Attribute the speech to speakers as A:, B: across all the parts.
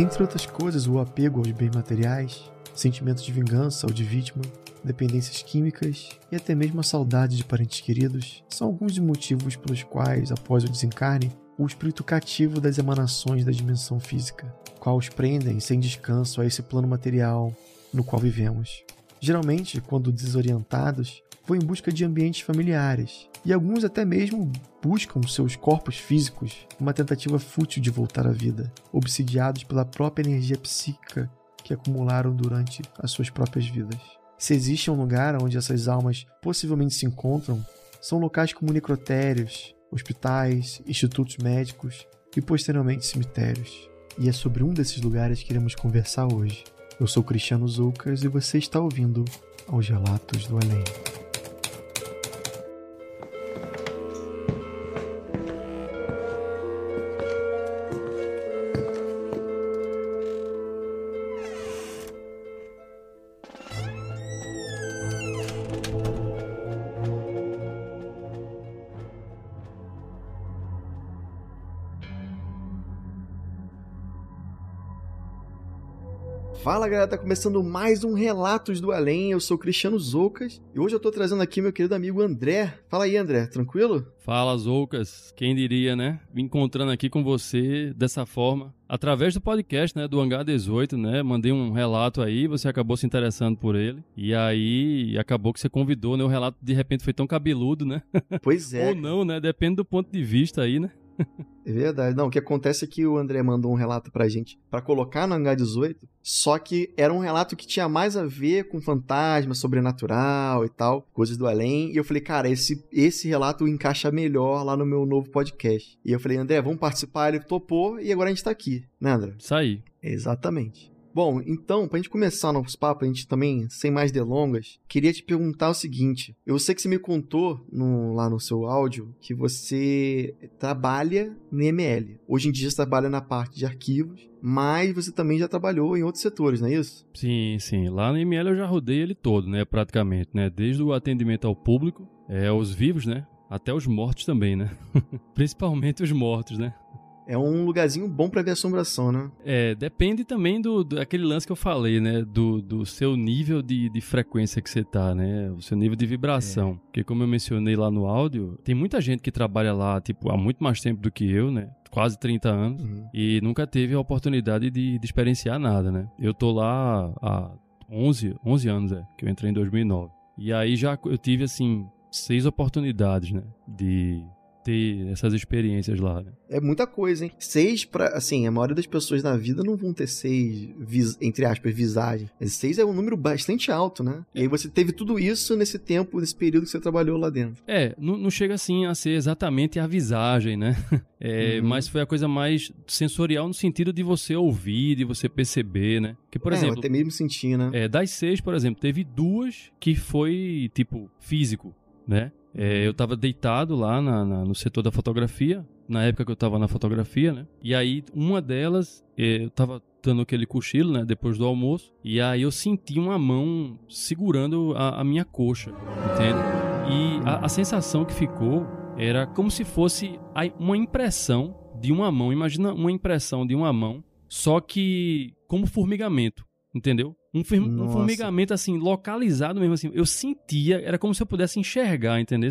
A: Entre outras coisas, o apego aos bens materiais, sentimentos de vingança ou de vítima, dependências químicas e até mesmo a saudade de parentes queridos são alguns dos motivos pelos quais, após o desencarne, o espírito cativo das emanações da dimensão física, qual os prendem sem descanso a esse plano material no qual vivemos. Geralmente, quando desorientados, vão em busca de ambientes familiares, e alguns até mesmo buscam seus corpos físicos numa tentativa fútil de voltar à vida, obsidiados pela própria energia psíquica que acumularam durante as suas próprias vidas. Se existe um lugar onde essas almas possivelmente se encontram, são locais como necrotérios, hospitais, institutos médicos e posteriormente cemitérios. E é sobre um desses lugares que iremos conversar hoje. Eu sou Cristiano Zoucas e você está ouvindo aos Relatos do Além. Fala galera, tá começando mais um Relatos do Além. Eu sou Cristiano Zoucas e hoje eu tô trazendo aqui meu querido amigo André. Fala aí, André, tranquilo?
B: Fala, Zoucas. Quem diria, né? Me encontrando aqui com você dessa forma, através do podcast, né, do Hangar 18, né? Mandei um relato aí, você acabou se interessando por ele. E aí acabou que você convidou, né? O relato de repente foi tão cabeludo, né?
A: Pois é.
B: Ou não, né? Depende do ponto de vista aí, né?
A: É verdade. Não, o que acontece é que o André mandou um relato pra gente para colocar no Hangar 18, só que era um relato que tinha mais a ver com fantasma, sobrenatural e tal, coisas do além. E eu falei, cara, esse, esse relato encaixa melhor lá no meu novo podcast. E eu falei, André, vamos participar? Ele topou e agora a gente tá aqui, né, André?
B: Isso aí.
A: Exatamente. Bom, então, pra gente começar nosso papo, a gente também, sem mais delongas, queria te perguntar o seguinte. Eu sei que você me contou no, lá no seu áudio que você trabalha no IML. Hoje em dia você trabalha na parte de arquivos, mas você também já trabalhou em outros setores, não é isso?
B: Sim, sim. Lá no IML eu já rodei ele todo, né? Praticamente, né? Desde o atendimento ao público, é, os vivos, né? Até os mortos também, né? Principalmente os mortos, né?
A: É um lugarzinho bom para ver assombração, né?
B: É, depende também do, do aquele lance que eu falei, né? Do, do seu nível de, de frequência que você tá, né? O seu nível de vibração. É. Porque como eu mencionei lá no áudio, tem muita gente que trabalha lá, tipo, há muito mais tempo do que eu, né? Quase 30 anos. Uhum. E nunca teve a oportunidade de, de experienciar nada, né? Eu tô lá há 11, 11 anos, é, que eu entrei em 2009. E aí já eu tive, assim, seis oportunidades, né? De ter essas experiências lá. Né?
A: É muita coisa, hein? Seis para assim, a maioria das pessoas na vida não vão ter seis, vis, entre aspas, visagens. seis é um número bastante alto, né? E aí você teve tudo isso nesse tempo, nesse período que você trabalhou lá dentro.
B: É, não, não chega assim a ser exatamente a visagem, né? É, uhum. Mas foi a coisa mais sensorial no sentido de você ouvir, de você perceber, né? Que, por
A: é,
B: exemplo.
A: até mesmo sentir, né?
B: É, das seis, por exemplo, teve duas que foi, tipo, físico, né? É, eu tava deitado lá na, na, no setor da fotografia, na época que eu tava na fotografia, né? E aí, uma delas, é, eu tava dando aquele cochilo, né? Depois do almoço. E aí eu senti uma mão segurando a, a minha coxa, entende? E a, a, sensação que ficou era como se fosse uma impressão de uma mão. Imagina uma impressão de uma mão, só que como formigamento, entendeu? Um, um, formigamento, assim, localizado mesmo, assim. Eu sentia, era como se eu pudesse enxergar, entendeu?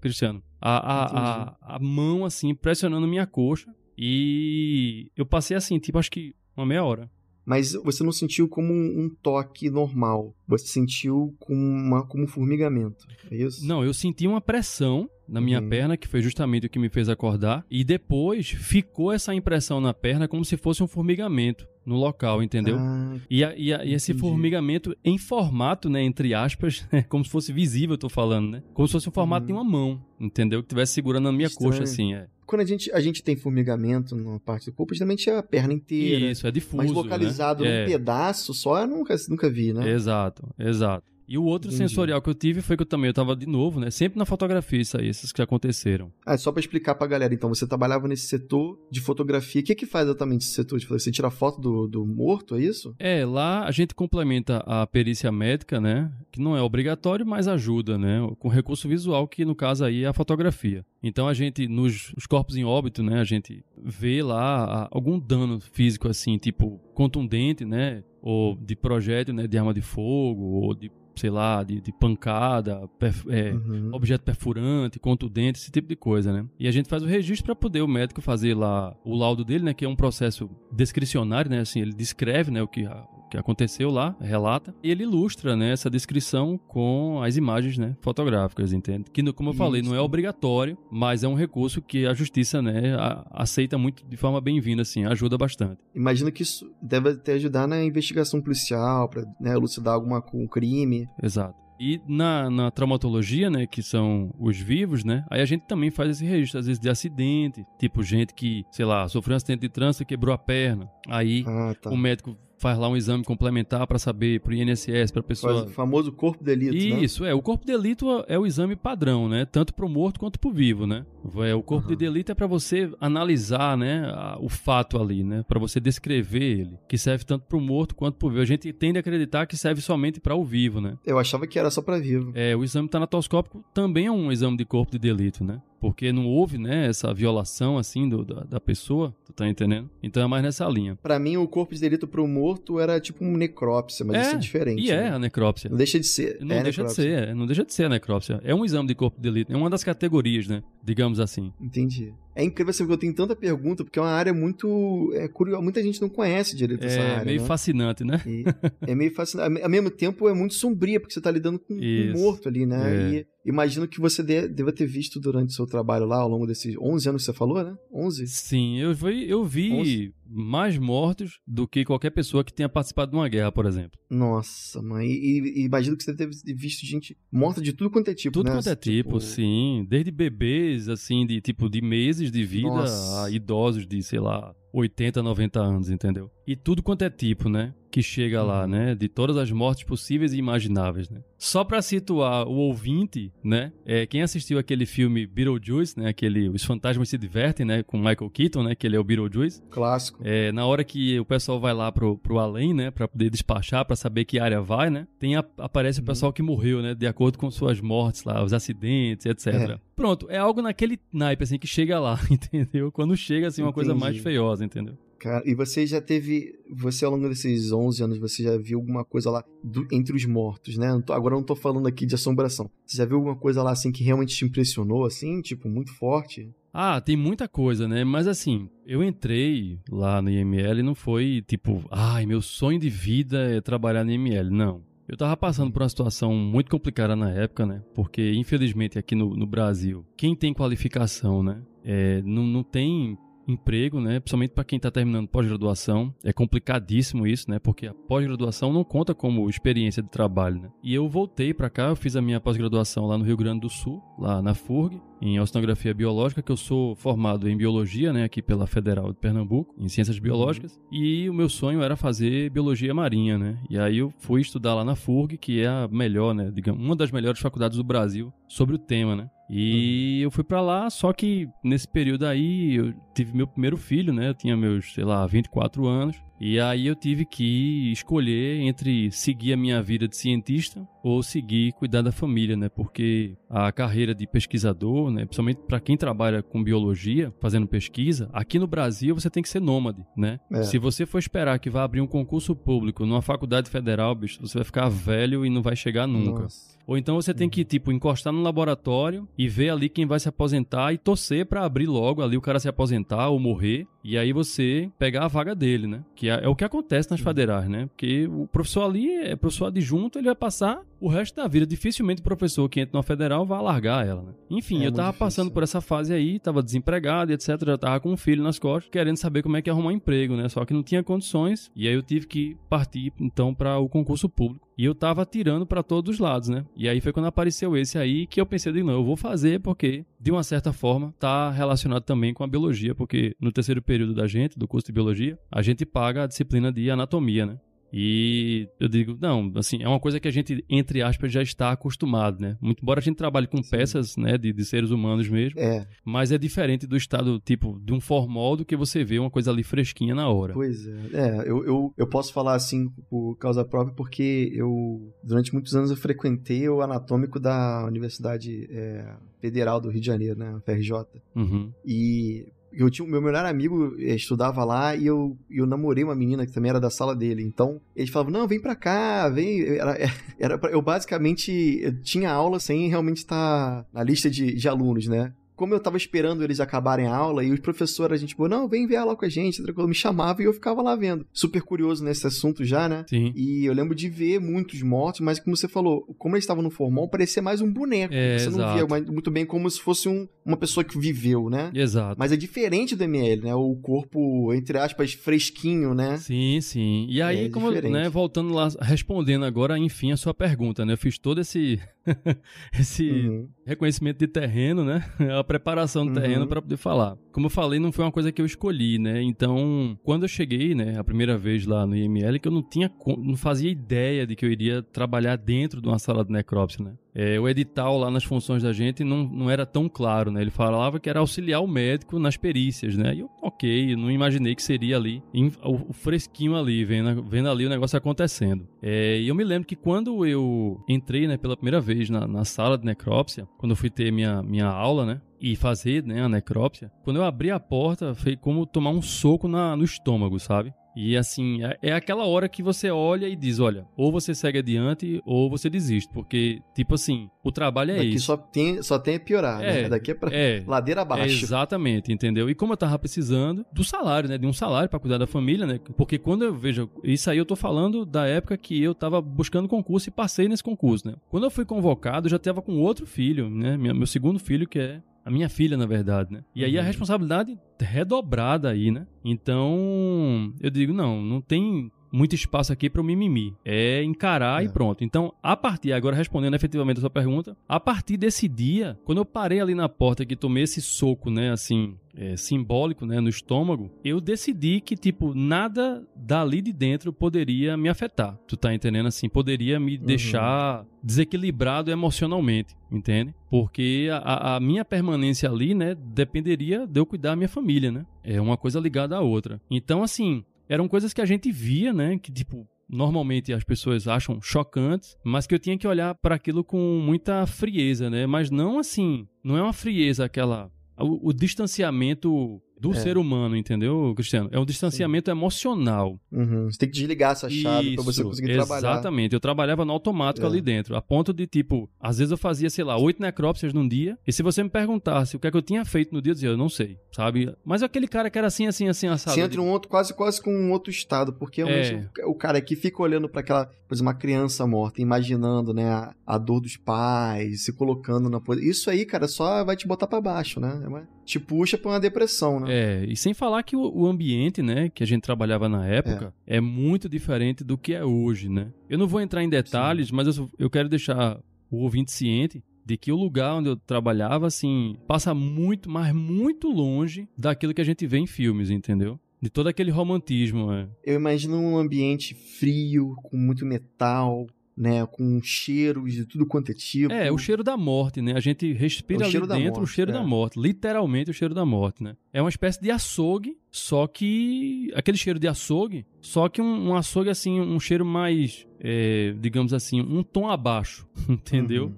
B: Cristiano. A, a, a, a, mão, assim, pressionando minha coxa. E eu passei, assim, tipo, acho que uma meia hora.
A: Mas você não sentiu como um, um toque normal. Você sentiu como, uma, como um formigamento. É isso?
B: Não, eu senti uma pressão na minha uhum. perna, que foi justamente o que me fez acordar. E depois ficou essa impressão na perna como se fosse um formigamento. No local, entendeu?
A: Ah,
B: E, a- e a- e esse
A: entendi.
B: formigamento em formato, né, entre aspas, né, como se fosse visível, eu tô falando, né? Como se fosse o formato de uma mão, entendeu? Que estivesse segurando a minha
A: Estranho.
B: coxa, assim, é.
A: quando a gente, a gente tem formigamento numa parte do corpo, geralmente é a perna inteira.
B: Isso, é difuso,
A: mas localizado
B: né?
A: num
B: É.
A: pedaço só, eu nunca, nunca vi, né?
B: Exato, exato. E o outro
A: Entendi.
B: sensorial que eu tive foi que eu também eu tava de novo, né? Sempre na fotografia, isso aí, esses que aconteceram.
A: Ah, só pra explicar pra galera, então, você trabalhava nesse setor de fotografia. O que que faz exatamente esse setor de fotografia? Você tira foto do, do morto, é isso?
B: É, lá a gente complementa a perícia médica, né? Que não é obrigatório, mas ajuda, né? Com recurso visual, que no caso aí é a fotografia. Então a gente, nos os corpos em óbito, né? A gente vê lá algum dano físico, assim, tipo contundente, né? Ou de projétil, né? De arma de fogo, ou de, sei lá, de, de pancada, perf- é,
A: Uhum.
B: objeto perfurante, contundente, esse tipo de coisa, né? E a gente faz o registro para poder o médico fazer lá o laudo dele, né? Que é um processo descricionário, né? Assim, ele descreve, né? O que, que aconteceu lá, relata, e ele ilustra, né? Essa descrição com as imagens, né? Fotográficas, entende? Que, como eu falei, não é
A: Isso.
B: obrigatório, mas é um recurso que a justiça, né? a- aceita muito de forma bem-vinda, assim, ajuda bastante.
A: Imagino que isso deve até ajudar na investigação policial, pra né, elucidar alguma com crime.
B: Exato. E na, na traumatologia, né, que são os vivos, né, aí a gente também faz esse registro, às vezes, de acidente, tipo gente que, sei lá, sofreu um acidente de trânsito e quebrou a perna. Aí
A: Ah, tá.
B: o médico faz lá um exame complementar para saber, pro INSS, pra
A: Faz
B: pessoa...
A: o famoso corpo de delito, né?
B: Isso, é. O corpo de delito é o exame padrão, né? Tanto pro morto quanto pro vivo, né? É, o corpo
A: Aham.
B: de delito é para você analisar, né, a- o fato ali, né? Para você descrever ele, que serve tanto pro morto quanto pro vivo. A gente tende a acreditar que serve somente para o vivo, né?
A: Eu achava que era só pra vivo.
B: É, o exame tanatoscópico também é um exame de corpo de delito, né? Porque não houve, né, essa violação, assim, do, da, da pessoa, tu tá entendendo? Então é mais nessa linha.
A: Pra mim, o corpo de delito pro morto era tipo um necrópsia, mas
B: É,
A: isso é diferente.
B: E é
A: né?
B: a necrópsia.
A: Não deixa de ser.
B: Não
A: é
B: deixa de
A: necrópsia.
B: ser, é, não deixa de ser a necrópsia. É um exame de corpo de delito, é uma das categorias, né? Digamos assim.
A: Entendi. É incrível assim, porque eu tenho tanta pergunta, porque é uma área muito é, curiosa. Muita gente não conhece direito essa
B: É
A: área.
B: meio
A: né?
B: fascinante, né?
A: E é meio fascinante. Ao mesmo tempo, é muito sombria, porque você tá lidando com
B: Isso.
A: um morto ali, né?
B: É.
A: E imagino que você de- deva ter visto durante o seu trabalho lá, ao longo desses 11 anos que você falou, né? 11?
B: Sim, eu vi, eu vi. Mais mortos do que qualquer pessoa que tenha participado de uma guerra, por exemplo.
A: Nossa, mãe. E, e imagino que você deve ter visto gente morta de tudo quanto é tipo,
B: Tudo
A: né?
B: quanto é tipo, sim. Desde bebês, assim, de tipo de meses de vida
A: Nossa.
B: a idosos de, sei lá, 80, 90 anos, entendeu? E tudo quanto é tipo, né? Que chega lá,
A: Uhum.
B: né? De todas as mortes possíveis e imagináveis, né? Só pra situar o ouvinte, né? É, quem assistiu aquele filme Beetlejuice, né? Aquele Os Fantasmas Se Divertem, né? Com Michael Keaton, né? Que ele é o Beetlejuice.
A: Clássico.
B: É, na hora que o pessoal vai lá pro, pro além, né, Pra poder despachar, pra saber que área vai, né, tem a- aparece o pessoal que morreu, né, de acordo com suas mortes lá, os acidentes, etc.
A: É.
B: Pronto, é algo naquele naipe, assim, que chega lá, entendeu? Quando chega, assim, uma coisa
A: Entendi.
B: mais feiosa, entendeu?
A: Cara, e você já teve. Você, ao longo desses 11 anos, você já viu alguma coisa lá do- entre os mortos, né? Não tô- agora eu não tô falando aqui de assombração. Você já viu alguma coisa lá, assim, que realmente te impressionou, assim? Tipo, muito forte?
B: Ah, tem muita coisa, né? Mas assim, eu entrei lá no IML e não foi tipo, ai, meu sonho de vida é trabalhar no IML. Não. Eu tava passando por uma situação muito complicada na época, né? Porque, infelizmente, aqui no, no Brasil, quem tem qualificação, né? É, não, não tem emprego, né? Principalmente para quem tá terminando pós-graduação. É complicadíssimo isso, né? Porque a pós-graduação não conta como experiência de trabalho, né? E eu voltei para cá, eu fiz a minha pós-graduação lá no Rio Grande do Sul, lá na FURG, em oceanografia biológica, que eu sou formado em biologia, né, aqui pela Federal de Pernambuco, em ciências biológicas, e o meu sonho era fazer biologia marinha, né? E aí eu fui estudar lá na FURG, que é a melhor, né, digamos, uma das melhores faculdades do Brasil sobre o tema, né? E eu fui pra lá, só que nesse período aí eu tive meu primeiro filho, né? Eu tinha meus, sei lá, 24 anos. E aí eu tive que escolher entre seguir a minha vida de cientista ou seguir cuidar da família, né? Porque a carreira de pesquisador, né, principalmente para quem trabalha com biologia, fazendo pesquisa, aqui no Brasil você tem que ser nômade, né?
A: É.
B: Se você for esperar que vai abrir um concurso público numa faculdade federal, bicho, você vai ficar velho e não vai chegar nunca.
A: Nossa.
B: Ou então você tem que, tipo, encostar no laboratório e ver ali quem vai se aposentar e torcer pra abrir logo ali o cara se aposentar ou morrer. E aí você pegar a vaga dele, né? Que é, é o que acontece nas federais, né? Porque o professor ali é professor adjunto, ele vai passar o resto da vida, dificilmente o professor que entra na federal vai largar ela, né? Enfim,
A: É
B: eu tava
A: muito
B: passando
A: difícil.
B: por essa fase aí, tava desempregado e etc, já tava com um filho nas costas, querendo saber como é que ia arrumar um emprego, né? Só que não tinha condições, e aí eu tive que partir então para o concurso público. E eu tava tirando para todos os lados, né? E aí foi quando apareceu esse aí que eu pensei, não, eu vou fazer porque, de uma certa forma, tá relacionado também com a biologia, porque no terceiro período da gente, do curso de biologia, a gente paga a disciplina de anatomia, né? E eu digo, não, assim, é uma coisa que a gente, entre aspas, já está acostumado, né? Muito embora a gente trabalhe com peças, né, de, de seres humanos mesmo,
A: É,
B: mas é diferente do estado, tipo, de um formol do que você vê uma coisa ali fresquinha na hora.
A: pois é. É, eu, eu, eu posso falar assim por causa própria porque eu, durante muitos anos, eu frequentei o anatômico da Universidade é, Federal do Rio de Janeiro, né, FRJ.
B: Uhum.
A: E eu tinha o meu melhor amigo eh, estudava lá e eu, eu namorei uma menina que também era da sala dele. Então, eles falavam: "Não, vem pra cá, vem". Era, era pra- eu basicamente eu tinha aula sem realmente estar na lista de, de alunos, né? Como eu tava esperando eles acabarem a aula e os professores, a gente, tipo, não, vem ver aula com a gente, tranquilo, me chamava e eu ficava lá vendo. Super curioso nesse assunto já, né?
B: Sim.
A: E eu lembro de ver muitos mortos, mas como você falou, como eles estavam no formal, parecia mais um boneco.
B: É,
A: você não
B: exato.
A: via mais- muito bem como se fosse um- uma pessoa que viveu, né?
B: Exato.
A: Mas é diferente do ML, né? O corpo, entre aspas, fresquinho, né?
B: Sim, sim. E aí,
A: É
B: como,
A: diferente.
B: né, voltando lá, respondendo agora, enfim, a sua pergunta, né? Eu fiz todo esse esse
A: Uhum.
B: reconhecimento de terreno, né? A preparação do
A: Uhum.
B: terreno para poder falar. Como eu falei, não foi uma coisa que eu escolhi, né? Então, quando eu cheguei, né, a primeira vez lá no IML, que eu não tinha, não fazia ideia de que eu iria trabalhar dentro de uma sala de necrópsia, né? É, o edital lá nas funções da gente não, não era tão claro, né? Ele falava que era auxiliar o médico nas perícias, né? E eu, ok, não imaginei que seria ali, em- o, o fresquinho ali, vendo, vendo ali o negócio acontecendo. É, e eu me lembro que quando eu entrei, né, pela primeira vez na, na sala de necrópsia, quando eu fui ter minha, minha aula, né? E fazer, né, a necrópsia, quando eu abri a porta, foi como tomar um soco na, no estômago, sabe? E assim, é- é aquela hora que você olha e diz, olha, ou você segue adiante ou você desiste, porque tipo assim, o trabalho é
A: Daqui
B: isso.
A: só tem, só tem a piorar,
B: É,
A: né? Daqui é pra
B: É,
A: ladeira abaixo.
B: Exatamente, entendeu? E como eu tava precisando do salário, né? De um salário pra cuidar da família, né? Porque quando eu vejo. Isso aí eu tô falando da época que eu tava buscando concurso e passei nesse concurso, né? Quando eu fui convocado, eu já tava com outro filho, né? Meu segundo filho, que é. A minha filha, na verdade, né? E aí a
A: Uhum.
B: responsabilidade redobrada aí, né? Então, eu digo, não, não tem muito espaço aqui para o mimimi. É encarar
A: É.
B: e pronto. Então, a partir, agora respondendo efetivamente a sua pergunta, a partir desse dia, quando eu parei ali na porta que tomei esse soco, né, assim, é, simbólico, né, no estômago, eu decidi que, tipo, nada dali de dentro poderia me afetar. Tu tá entendendo? Assim, poderia me deixar desequilibrado emocionalmente, entende? Porque a- a, a minha permanência ali, né, dependeria de eu cuidar da minha família, né? É uma coisa ligada à outra. Então, assim, eram coisas que a gente via, né, que, tipo, normalmente as pessoas acham chocantes, mas que eu tinha que olhar para aquilo com muita frieza, né? Mas não assim, não é uma frieza aquela o, o distanciamento do
A: É.
B: ser humano, entendeu, Cristiano? É um distanciamento emocional.
A: Uhum. Você tem que desligar essa chave pra você conseguir trabalhar.
B: Exatamente. Eu trabalhava no automático
A: É.
B: ali dentro. A ponto de, tipo, às vezes eu fazia, sei lá, oito necrópsias num dia. E se você me perguntasse o que é que eu tinha feito no dia, eu dizia, eu não sei, sabe? Mas aquele cara que era assim, assim, assim, assado.
A: Você entra um outro, quase, quase com um outro estado, porque realmente
B: É.
A: o, o cara que fica olhando pra aquela, por exemplo, uma criança morta, imaginando, né, a, a dor dos pais, se colocando na posição. Isso aí, cara, só vai te botar pra baixo, né? É uma- Te puxa pra uma depressão, né?
B: É, e sem falar que o, o ambiente, né, que a gente trabalhava na época, é. muito diferente do que é hoje, né? Eu não vou entrar em detalhes, mas eu, eu quero deixar o ouvinte ciente de que o lugar onde eu trabalhava, assim, passa muito, mas muito longe daquilo que a gente vê em filmes, entendeu? De todo aquele romantismo, é.
A: Eu imagino um ambiente frio, com muito metal, né? Com cheiros de tudo quanto é tipo.
B: É, o cheiro da morte, né? A gente respira
A: É o
B: ali dentro o
A: morte,
B: cheiro
A: é.
B: da morte. Literalmente o cheiro da morte, né? É uma espécie de açougue, só que. Aquele cheiro de açougue, só que um, um açougue, assim, um cheiro mais. é, digamos assim, um tom abaixo, entendeu?
A: Uhum.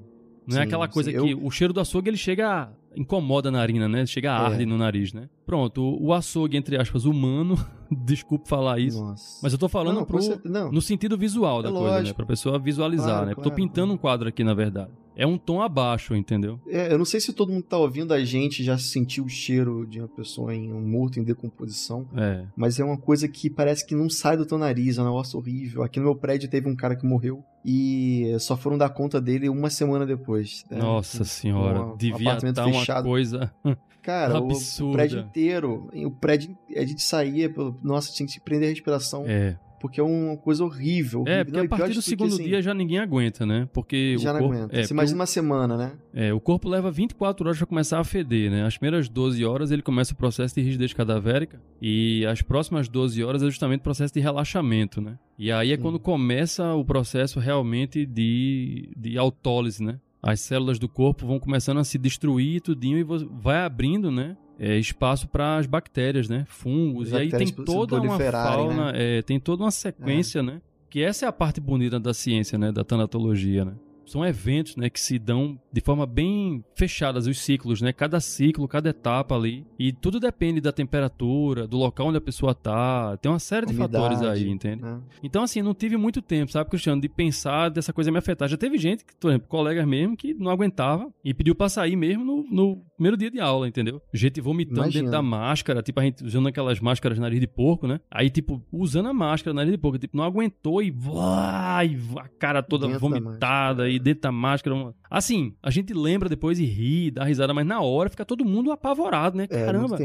B: Não é
A: Sim,
B: aquela coisa
A: sim,
B: que
A: eu-
B: o cheiro do açougue ele chega a, incomoda a narina, né? Chega a
A: É.
B: arde no nariz, né? Pronto, o, açougue entre aspas humano, desculpe falar isso,
A: Nossa.
B: mas eu tô falando
A: não,
B: pro,
A: não.
B: no sentido visual da
A: É
B: coisa, né?
A: lógico.
B: Pra pessoa visualizar,
A: Claro,
B: né? Tô
A: claro.
B: pintando um quadro aqui, na verdade. É um tom abaixo, entendeu?
A: É, eu não sei se todo mundo que tá ouvindo a gente já sentiu o cheiro de uma pessoa em um morto em decomposição.
B: É.
A: Mas é uma coisa que parece que não sai do teu nariz, é um negócio horrível. Aqui no meu prédio teve um cara que morreu e só foram dar conta dele uma semana depois.
B: Né? Nossa senhora, um, devia estar tá uma coisa
A: Cara,
B: absurda.
A: O, o, prédio inteiro, o prédio, a gente saía, nossa, tinha que prender a respiração.
B: É
A: porque é uma coisa horrível. horrível.
B: É, porque não, a partir do segundo assim, dia já ninguém aguenta, né? Porque
A: já
B: o
A: corpo,
B: não
A: aguenta. É, Você imagina uma semana, né?
B: É, o corpo leva 24 horas para começar a feder, né? As primeiras 12 horas ele começa o processo de rigidez cadavérica e as próximas 12 horas é justamente o processo de relaxamento, né? E aí é quando começa o processo realmente de, de autólise, né? As células do corpo vão começando a se destruir tudinho e vai abrindo, né? É, espaço para as bactérias, né? Fungos. e aí tem toda uma fauna, né? é, tem toda uma sequência, é. né? Que essa é a parte bonita da ciência, né? Da tanatologia, né? São eventos, né, que se dão de forma bem fechadas os ciclos, né? Cada ciclo, cada etapa ali, e tudo depende da temperatura, do local onde a pessoa tá, tem uma série de fatores aí, entende? Né? Então assim, não tive muito tempo, sabe, Cristiano, de pensar dessa coisa me afetar. Já teve gente, por exemplo, colegas mesmo que não aguentava e pediu para sair mesmo no, no, primeiro dia de aula, entendeu? Gente vomitando Imagina. dentro da máscara, tipo a gente usando aquelas máscaras nariz de porco, né? Aí tipo usando a máscara nariz de porco, tipo não aguentou e vai, a cara toda dentro vomitada e dentro da máscara. Assim, a gente lembra depois e ri, dá risada, mas na hora fica todo mundo apavorado, né?
A: É,
B: Caramba.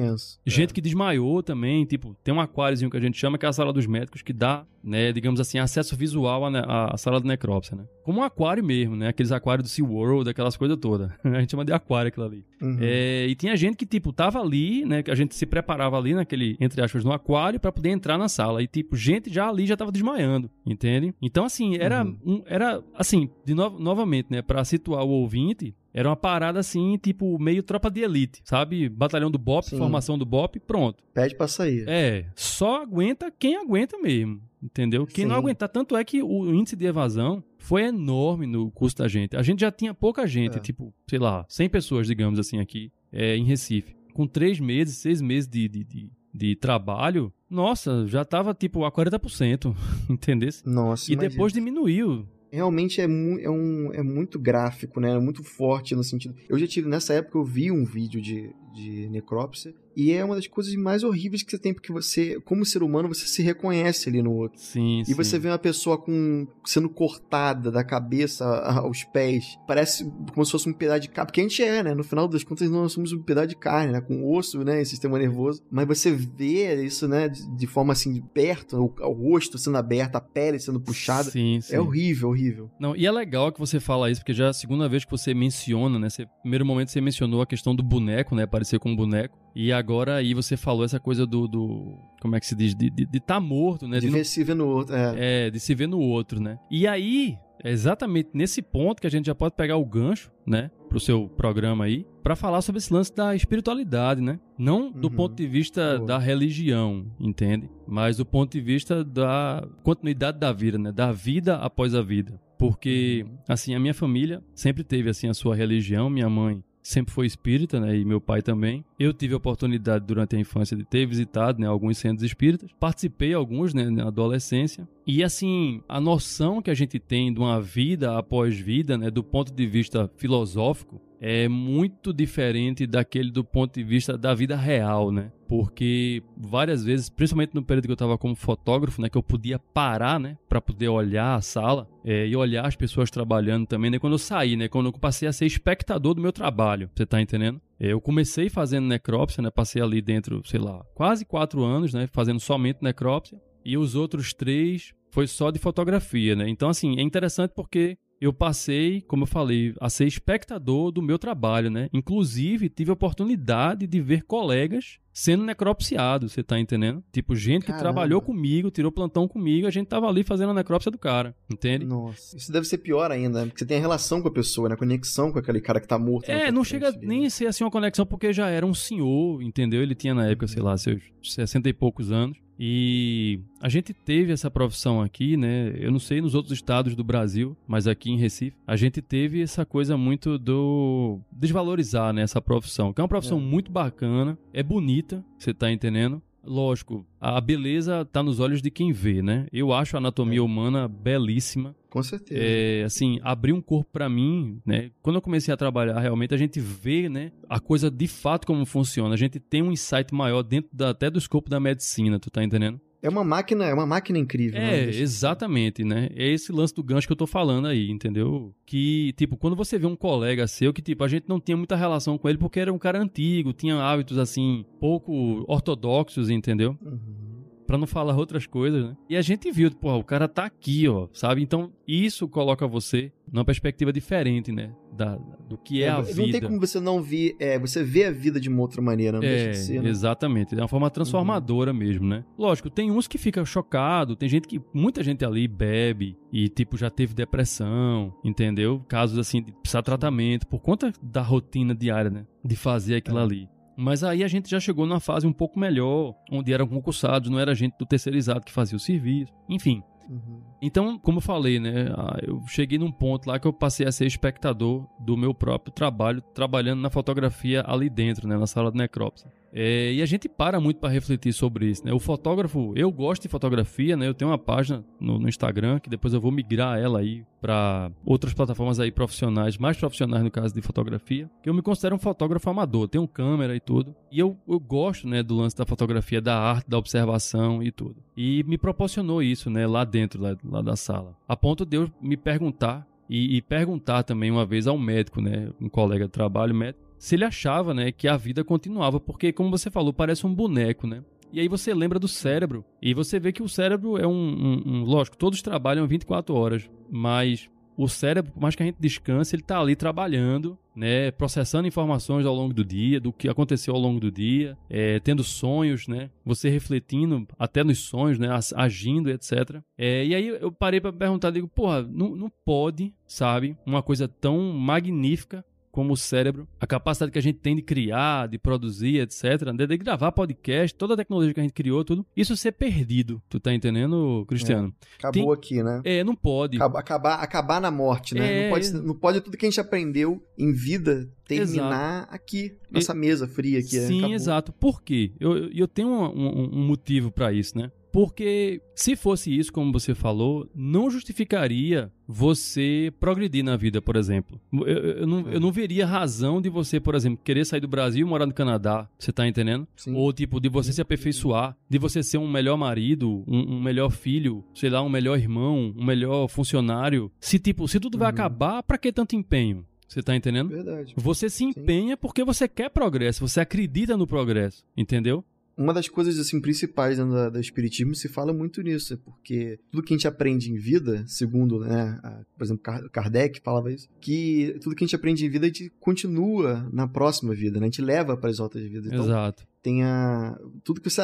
B: Gente
A: é.
B: que desmaiou também, tipo, tem um aquáriozinho que a gente chama, que é a sala dos médicos, que dá, né, digamos assim, acesso visual à, à sala de necrópsia, né? Como um aquário mesmo, né? Aqueles aquários do SeaWorld, aquelas coisas todas. a gente chama de aquário aquilo ali. Uhum. É, e tinha gente que, tipo, tava ali, né? Que a gente se preparava ali naquele, entre aspas, no aquário para poder entrar na sala. E, tipo, gente já ali já tava desmaiando, entende? Então, assim, era, uhum. um, era assim, de no, novamente, né? Pra situar o ouvinte, era uma parada assim, tipo, meio tropa de elite, sabe? Batalhão do BOP, Sim. formação do BOP, pronto.
A: Pede pra sair.
B: É, só aguenta quem aguenta mesmo, entendeu? Quem Sim. não aguentar, tanto é que o índice de evasão foi enorme no curso da gente. A gente já tinha pouca gente, é. tipo, sei lá, 100 pessoas, digamos assim, aqui é, em Recife. Com três meses, seis meses de, de, de, de trabalho, nossa, já tava tipo a 40%, entendeu?
A: Nossa,
B: E imagina. depois diminuiu
A: realmente é, mu é, um, é muito gráfico, né? É muito forte no sentido. Eu já tive, nessa época, eu vi um vídeo de, de necrópsia e é uma das coisas mais horríveis que você tem, porque você, como ser humano, você se reconhece ali no outro.
B: Sim,
A: e
B: sim.
A: você vê uma pessoa com sendo cortada da cabeça aos pés. Parece como se fosse um pedaço de carne. Porque a gente é, né? No final das contas, nós somos um pedaço de carne, né? Com osso, né? E sistema nervoso. Mas você vê isso, né? De, forma assim, de perto, o, o, rosto sendo aberto, a pele sendo puxada.
B: Sim, sim.
A: É horrível, horrível.
B: Não, e é legal que você fala isso, porque já é a segunda vez que você menciona, né? Você, primeiro momento você mencionou a questão do boneco, né? Aparecer com um boneco. E agora aí você falou essa coisa do. do como é que se diz? De estar tá morto, né?
A: De, de ver se ver no outro.
B: É. é, de se ver no outro, né? E aí, é exatamente nesse ponto que a gente já pode pegar o gancho, né? Pro seu programa aí, para falar sobre esse lance da espiritualidade, né? Não do uhum. ponto de vista da religião, entende? Mas do ponto de vista da continuidade da vida, né? Da vida após a vida. Porque, uhum. assim, a minha família sempre teve, assim, a sua religião. Minha mãe sempre foi espírita, né, e meu pai também. Eu tive a oportunidade durante a infância de ter visitado, né, alguns centros espíritas. Participei alguns, né, na adolescência. E assim, a noção que a gente tem de uma vida após vida, né, do ponto de vista filosófico, é muito diferente daquele do ponto de vista da vida real, né? Porque várias vezes, principalmente no período que eu estava como fotógrafo, né, que eu podia parar, né, para poder olhar a sala é, e olhar as pessoas trabalhando também, né? Quando eu saí, né, quando eu passei a ser espectador do meu trabalho, você tá entendendo? É, eu comecei fazendo necrópsia, né? Passei ali dentro, sei lá, quase quatro anos, né? Fazendo somente necrópsia. E os outros três foi só de fotografia, né? Então, assim, é interessante porque eu passei, como eu falei, a ser espectador do meu trabalho, né? Inclusive, tive a oportunidade de ver colegas sendo necropsiados, você tá entendendo? Tipo, gente Caramba. que trabalhou comigo, tirou plantão comigo, a gente tava ali fazendo a necrópsia do cara, entende?
A: Nossa, isso deve ser pior ainda, porque você tem a relação com a pessoa, né? Conexão com aquele cara que tá morto.
B: É, não chega nem a ser assim uma conexão, porque já era um senhor, entendeu? Ele tinha na época, sei lá, seus 60 e poucos anos. E a gente teve essa profissão aqui, né? Eu não sei nos outros estados do Brasil, mas aqui em Recife, a gente teve essa coisa muito do desvalorizar, né, essa profissão, que é uma profissão é. muito bacana, é bonita, você tá entendendo? Lógico, a beleza tá nos olhos de quem vê, né? Eu acho a anatomia é. humana belíssima.
A: Com certeza.
B: É, assim, abrir um corpo para mim, né? Quando eu comecei a trabalhar, realmente a gente vê, né, a coisa de fato como funciona. A gente tem um insight maior dentro da, até do escopo da medicina, tu tá entendendo?
A: É uma máquina, é uma máquina incrível.
B: É,
A: né?
B: exatamente, né? É esse lance do gancho que eu tô falando aí, entendeu? Que, tipo, quando você vê um colega seu que, tipo, a gente não tinha muita relação com ele porque era um cara antigo, tinha hábitos, assim, pouco ortodoxos, entendeu?
A: Uhum.
B: Pra não falar outras coisas, né? E a gente viu, pô, o cara tá aqui, ó, sabe? Então, isso coloca você numa perspectiva diferente, né? Da, do que é,
A: É,
B: a
A: não
B: vida.
A: tem como você não ver, é, você vê a vida de uma outra maneira, não
B: É,
A: deixa de ser, né?
B: exatamente. É uma forma transformadora mesmo, né? Lógico, tem uns que fica chocado, tem gente que. Muita gente ali bebe e, tipo, já teve depressão, entendeu? Casos assim de precisar de tratamento por conta da rotina diária, né? De fazer aquilo
A: É.
B: ali. Mas aí a gente já chegou numa fase um pouco melhor, onde eram concursados, não era gente do terceirizado que fazia o serviço. Enfim,
A: Uhum.
B: então, como eu falei, né, eu cheguei num ponto lá que eu passei a ser espectador do meu próprio trabalho, trabalhando na fotografia ali dentro, né, na sala de necrópsia. É, e a gente para muito para refletir sobre isso, né? O fotógrafo, eu gosto de fotografia, né? Eu tenho uma página no, no Instagram que depois eu vou migrar ela aí para outras plataformas aí profissionais, mais profissionais no caso de fotografia. Que eu me considero um fotógrafo amador, tenho câmera e tudo. E eu, eu gosto, né, do lance da fotografia, da arte, da observação e tudo. E me proporcionou isso, né, lá dentro lá, lá da sala. A ponto de eu me perguntar e, e perguntar também uma vez ao médico, né, um colega de trabalho médico, se ele achava, né, que a vida continuava, porque como você falou, parece um boneco, né? E aí você lembra do cérebro e você vê que o cérebro é um, um, um lógico, todos trabalham 24 horas, mas o cérebro, por mais que a gente descanse, ele tá ali trabalhando, né, processando informações ao longo do dia, do que aconteceu ao longo do dia, é, tendo sonhos, né, você refletindo até nos sonhos, né, agindo, etc. É, e aí eu parei pra perguntar, digo, porra, não, não pode, sabe, uma coisa tão magnífica como o cérebro, a capacidade que a gente tem de criar, de produzir, etc., de, de gravar podcast, toda a tecnologia que a gente criou, tudo, isso ser perdido, tu tá entendendo, Cristiano?
A: Acabou aqui, né?
B: É, não pode.
A: Acaba- Acabar, acabar na morte, né?
B: É,
A: não, pode,
B: é.
A: não pode tudo que a gente aprendeu em vida terminar aqui, nessa mesa fria aqui. né?
B: Sim,
A: Acabou.
B: exato. Por quê? Eu, eu- eu tenho um, um- um motivo pra isso, né? Porque se fosse isso, como você falou, não justificaria você progredir na vida, por exemplo. Eu, eu- não, eu não veria razão de você, por exemplo, querer sair do Brasil e morar no Canadá. Você tá entendendo?
A: Sim.
B: Ou tipo, de você se aperfeiçoar, de você ser um melhor marido, um, um melhor filho, sei lá, um melhor irmão, um melhor funcionário. Se tipo, se tudo vai
A: Uhum.
B: acabar, pra que tanto empenho? Você tá entendendo?
A: Verdade.
B: Você se empenha porque você quer progresso, você acredita no progresso, entendeu?
A: Uma das coisas assim principais dentro da, do espiritismo se fala muito nisso, porque tudo que a gente aprende em vida, segundo, né, a- por exemplo, Kar- Kardec falava isso, que tudo que a gente aprende em vida a gente continua na próxima vida, né? A gente leva para as outras vidas. Então,
B: Exato.
A: tem a tudo que você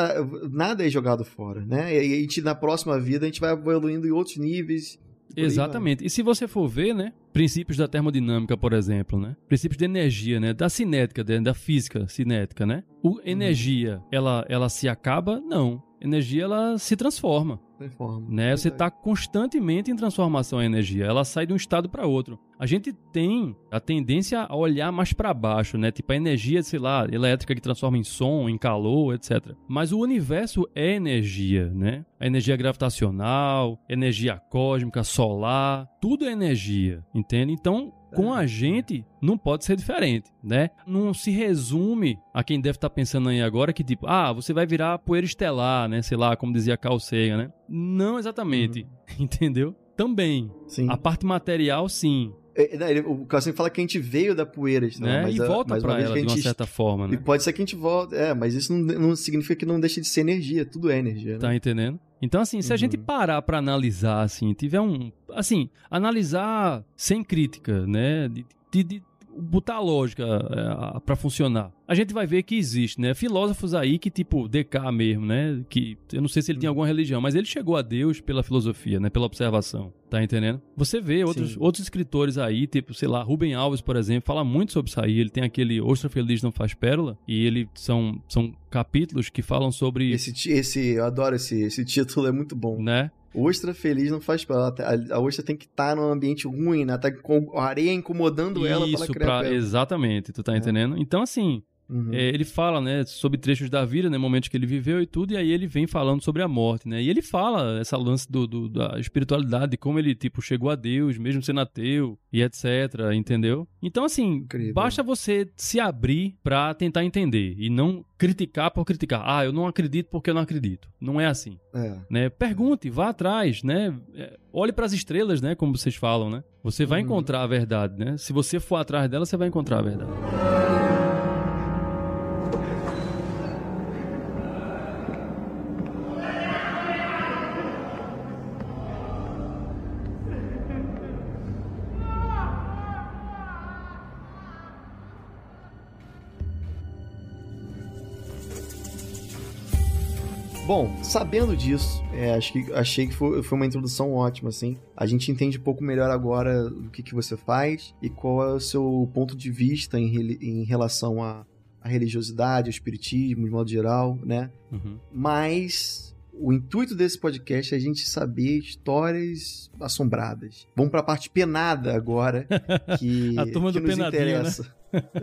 A: nada é jogado fora, né? E a gente na próxima vida a gente vai evoluindo em outros níveis.
B: Exatamente. E se você for ver, né, princípios da termodinâmica, por exemplo, né, princípios de energia, né, da cinética, da, física cinética, né, o energia, ela, ela se acaba? Não. Energia, ela se transforma.
A: Transforma.
B: né? Você está constantemente em transformação a energia. Ela sai de um estado para outro. A gente tem a tendência a olhar mais para baixo, né? Tipo a energia, sei lá, elétrica que transforma em som, em calor, etc. Mas o universo é energia, né? A energia gravitacional, energia cósmica, solar, tudo é energia, entende? Então, com a gente não pode ser diferente, né? Não se resume a quem deve estar pensando aí agora que tipo, ah, você vai virar poeira estelar, né? Sei lá, como dizia Carl Sagan, né? Não exatamente, entendeu? Também.
A: Sim.
B: A parte material, sim,
A: É, ele- o Cassio fala que a gente veio da poeira, então,
B: né?
A: mas
B: e
A: a-
B: volta
A: vez
B: ela
A: a
B: de uma
A: gente
B: certa forma,
A: E
B: né?
A: pode ser que a gente volte. É, mas isso não, não significa que não deixe de ser energia. Tudo é energia, né?
B: Tá entendendo? Então, assim, se a
A: Uhum.
B: gente parar pra analisar, assim, tiver um. Assim, analisar sem crítica, né? De, de- de botar a lógica é, pra funcionar. A gente vai ver que existe, né? Filósofos aí que, tipo, DK mesmo, né? Que eu não sei se ele tinha alguma religião, mas ele chegou a Deus pela filosofia, né? Pela observação. Tá entendendo? Você vê outros,
A: Sim.
B: outros escritores aí, tipo, sei lá, Rubem Alves, por exemplo, fala muito sobre isso aí. Ele tem aquele Ostra Feliz Não Faz Pérola, e ele são, são capítulos que falam sobre.
A: Esse, esse, eu adoro esse, esse título, é muito bom.
B: Né?
A: Ostra feliz não faz pela. A, a ostra tem que estar num ambiente ruim, né? Tá com a areia incomodando ela pra ela criar
B: pra, exatamente, tu tá
A: É.
B: entendendo? Então, assim, Uhum. É, ele fala, né, sobre trechos da vida, né, momentos que ele viveu e tudo, e aí ele vem falando sobre a morte, né? E ele fala essa lance do, do da espiritualidade, de como ele, tipo, chegou a Deus, mesmo sendo ateu, e etc, entendeu? Então, assim, Incrível. basta você se abrir pra tentar entender, e não criticar por criticar. Ah, eu não acredito porque eu não acredito. Não é assim. É. Né? Pergunte, vá atrás, né? É, olhe para as estrelas, né, como vocês falam, né? Você vai uhum. encontrar a verdade, né? Se você for atrás dela, você vai encontrar a verdade.
A: Bom, sabendo disso, é, acho que, achei que foi, foi uma introdução ótima, assim. A gente entende um pouco melhor agora o que, que você faz e qual é o seu ponto de vista em, em relação à, à religiosidade, ao espiritismo, de modo geral, né? Uhum. Mas o intuito desse podcast é a gente saber histórias assombradas. Vamos para a parte penada agora, que,
B: a turma
A: que
B: do nos né? interessa. Né?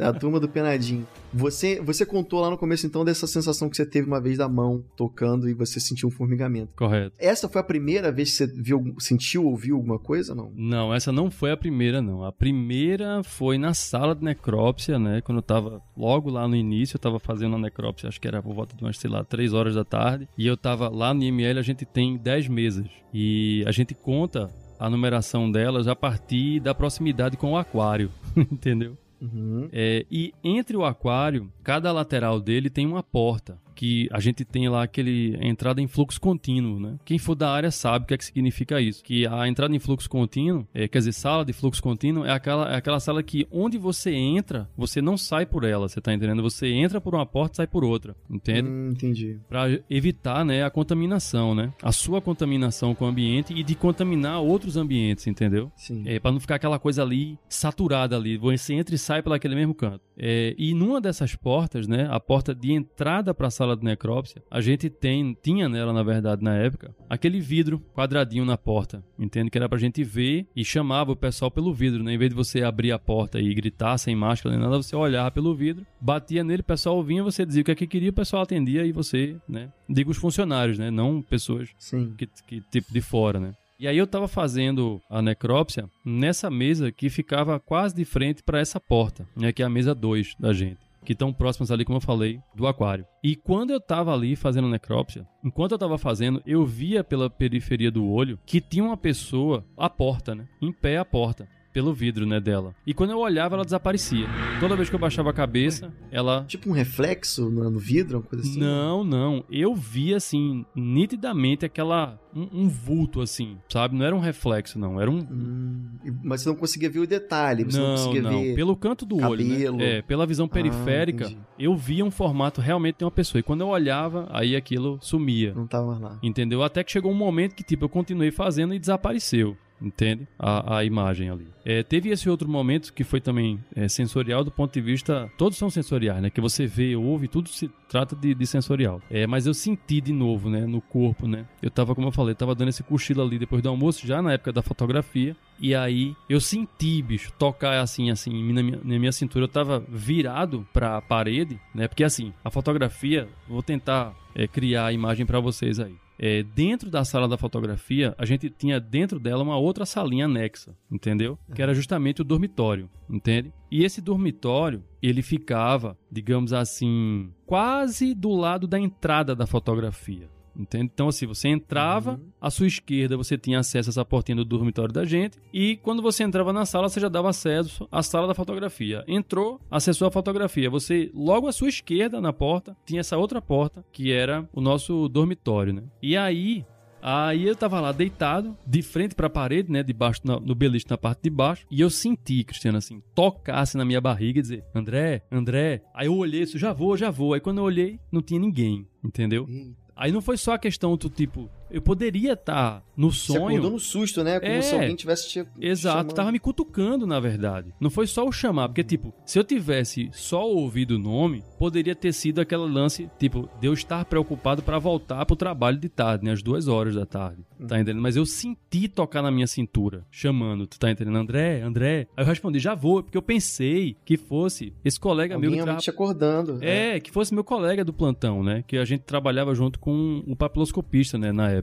A: A turma do penadinho. Você, você contou lá no começo, então, dessa sensação que você teve uma vez da mão tocando e você sentiu um formigamento.
B: Correto.
A: Essa foi a primeira vez que você viu, sentiu ou viu alguma coisa, não?
B: Não, essa não foi a primeira, não. A primeira foi na sala de necrópsia, né? Quando eu tava logo lá no início, eu tava fazendo a necrópsia, acho que era por volta de umas, sei lá, 3 horas da tarde. E eu tava lá no IML, a gente tem 10 mesas. E a gente conta a numeração delas a partir da proximidade com o aquário, entendeu? Uhum. É, e entre o aquário, cada lateral dele tem uma porta que a gente tem lá aquele entrada em fluxo contínuo, né? Quem for da área sabe o que é que significa isso. Que a entrada em fluxo contínuo, é, quer dizer, sala de fluxo contínuo, é aquela, é aquela sala que onde você entra, você não sai por ela, você tá entendendo? Você entra por uma porta e sai por outra, entende?
A: Hum, entendi.
B: Pra evitar, né, a contaminação, né? A sua contaminação com o ambiente e de contaminar outros ambientes, entendeu?
A: Sim.
B: É, pra não ficar aquela coisa ali saturada ali. Você entra e sai pelo aquele mesmo canto. É, e numa dessas portas, né, a porta de entrada para a sala de necrópsia, a gente tem, tinha nela, na verdade, na época, aquele vidro quadradinho na porta, entende? Que era pra gente ver e chamava o pessoal pelo vidro, né? Em vez de você abrir a porta e gritar sem máscara nem nada, você olhava pelo vidro, batia nele, o pessoal vinha, você dizia o que, é que queria, o pessoal atendia e você, né? Digo os funcionários, né? Não pessoas
A: Sim.
B: Que, que tipo de fora, né? E aí eu tava fazendo a necrópsia nessa mesa que ficava quase de frente para essa porta, né, que é a mesa 2 da gente que estão próximas ali, como eu falei, do aquário. E quando eu tava ali fazendo necrópsia, enquanto eu tava fazendo, eu via pela periferia do olho que tinha uma pessoa à porta, né? Em pé à porta pelo vidro, né, dela. E quando eu olhava, ela desaparecia. Toda vez que eu baixava a cabeça, ela.
A: Tipo um reflexo no vidro, uma coisa assim?
B: Não, não. Eu via, assim, nitidamente aquela. Um, um vulto, assim, sabe? Não era um reflexo, não. Era um. Hum,
A: mas você não conseguia ver o detalhe, você não, não conseguia não. ver.
B: Pelo canto do cabelo. olho. Né? É, pela visão ah, periférica, ah, eu via um formato realmente de uma pessoa. E quando eu olhava, aí aquilo sumia.
A: Não tava lá.
B: Entendeu? Até que chegou um momento que, tipo, eu continuei fazendo e desapareceu entende? A, a imagem ali. É, teve esse outro momento que foi também é, sensorial do ponto de vista. Todos são sensoriais, né? Que você vê, ouve, tudo se trata de, de sensorial. É, mas eu senti de novo, né? No corpo, né? Eu tava, como eu falei, tava dando esse cochilo ali depois do almoço, já na época da fotografia. E aí eu senti, bicho, tocar assim, assim, na minha, na minha cintura. Eu tava virado pra parede, né? Porque assim, a fotografia, vou tentar é, criar a imagem para vocês aí. É, dentro da sala da fotografia, a gente tinha dentro dela uma outra salinha anexa, entendeu? Que era justamente o dormitório, entende? E esse dormitório, ele ficava, digamos assim, quase do lado da entrada da fotografia. Entende? Então, assim, você entrava, uhum. à sua esquerda você tinha acesso a essa portinha do dormitório da gente, e quando você entrava na sala, você já dava acesso à sala da fotografia. Entrou, acessou a fotografia. Você, logo à sua esquerda na porta, tinha essa outra porta, que era o nosso dormitório, né? E aí, Aí eu tava lá deitado, de frente pra parede, né? Debaixo, no, no beliche na parte de baixo. E eu senti, Cristiano, assim, tocasse na minha barriga e dizer: André, André. Aí eu olhei, isso já vou, já vou. Aí quando eu olhei, não tinha ninguém, entendeu? Aí não foi só a questão do tipo, Eu poderia estar tá no sonho. Você acordou
A: no susto, né? Como
B: é,
A: se alguém tivesse te
B: Exato,
A: chamando.
B: tava me cutucando, na verdade. Não foi só o chamar, porque, tipo, se eu tivesse só ouvido o nome, poderia ter sido aquele lance, tipo, de eu estar preocupado para voltar pro trabalho de tarde, né? Às duas horas da tarde. Uhum. Tá entendendo? Mas eu senti tocar na minha cintura, chamando, tu tá entendendo? André, André. Aí eu respondi, já vou, porque eu pensei que fosse esse colega
A: alguém
B: meu que
A: tava... te acordando.
B: É, é, que fosse meu colega do plantão, né? Que a gente trabalhava junto com um papiloscopista, né? Na época.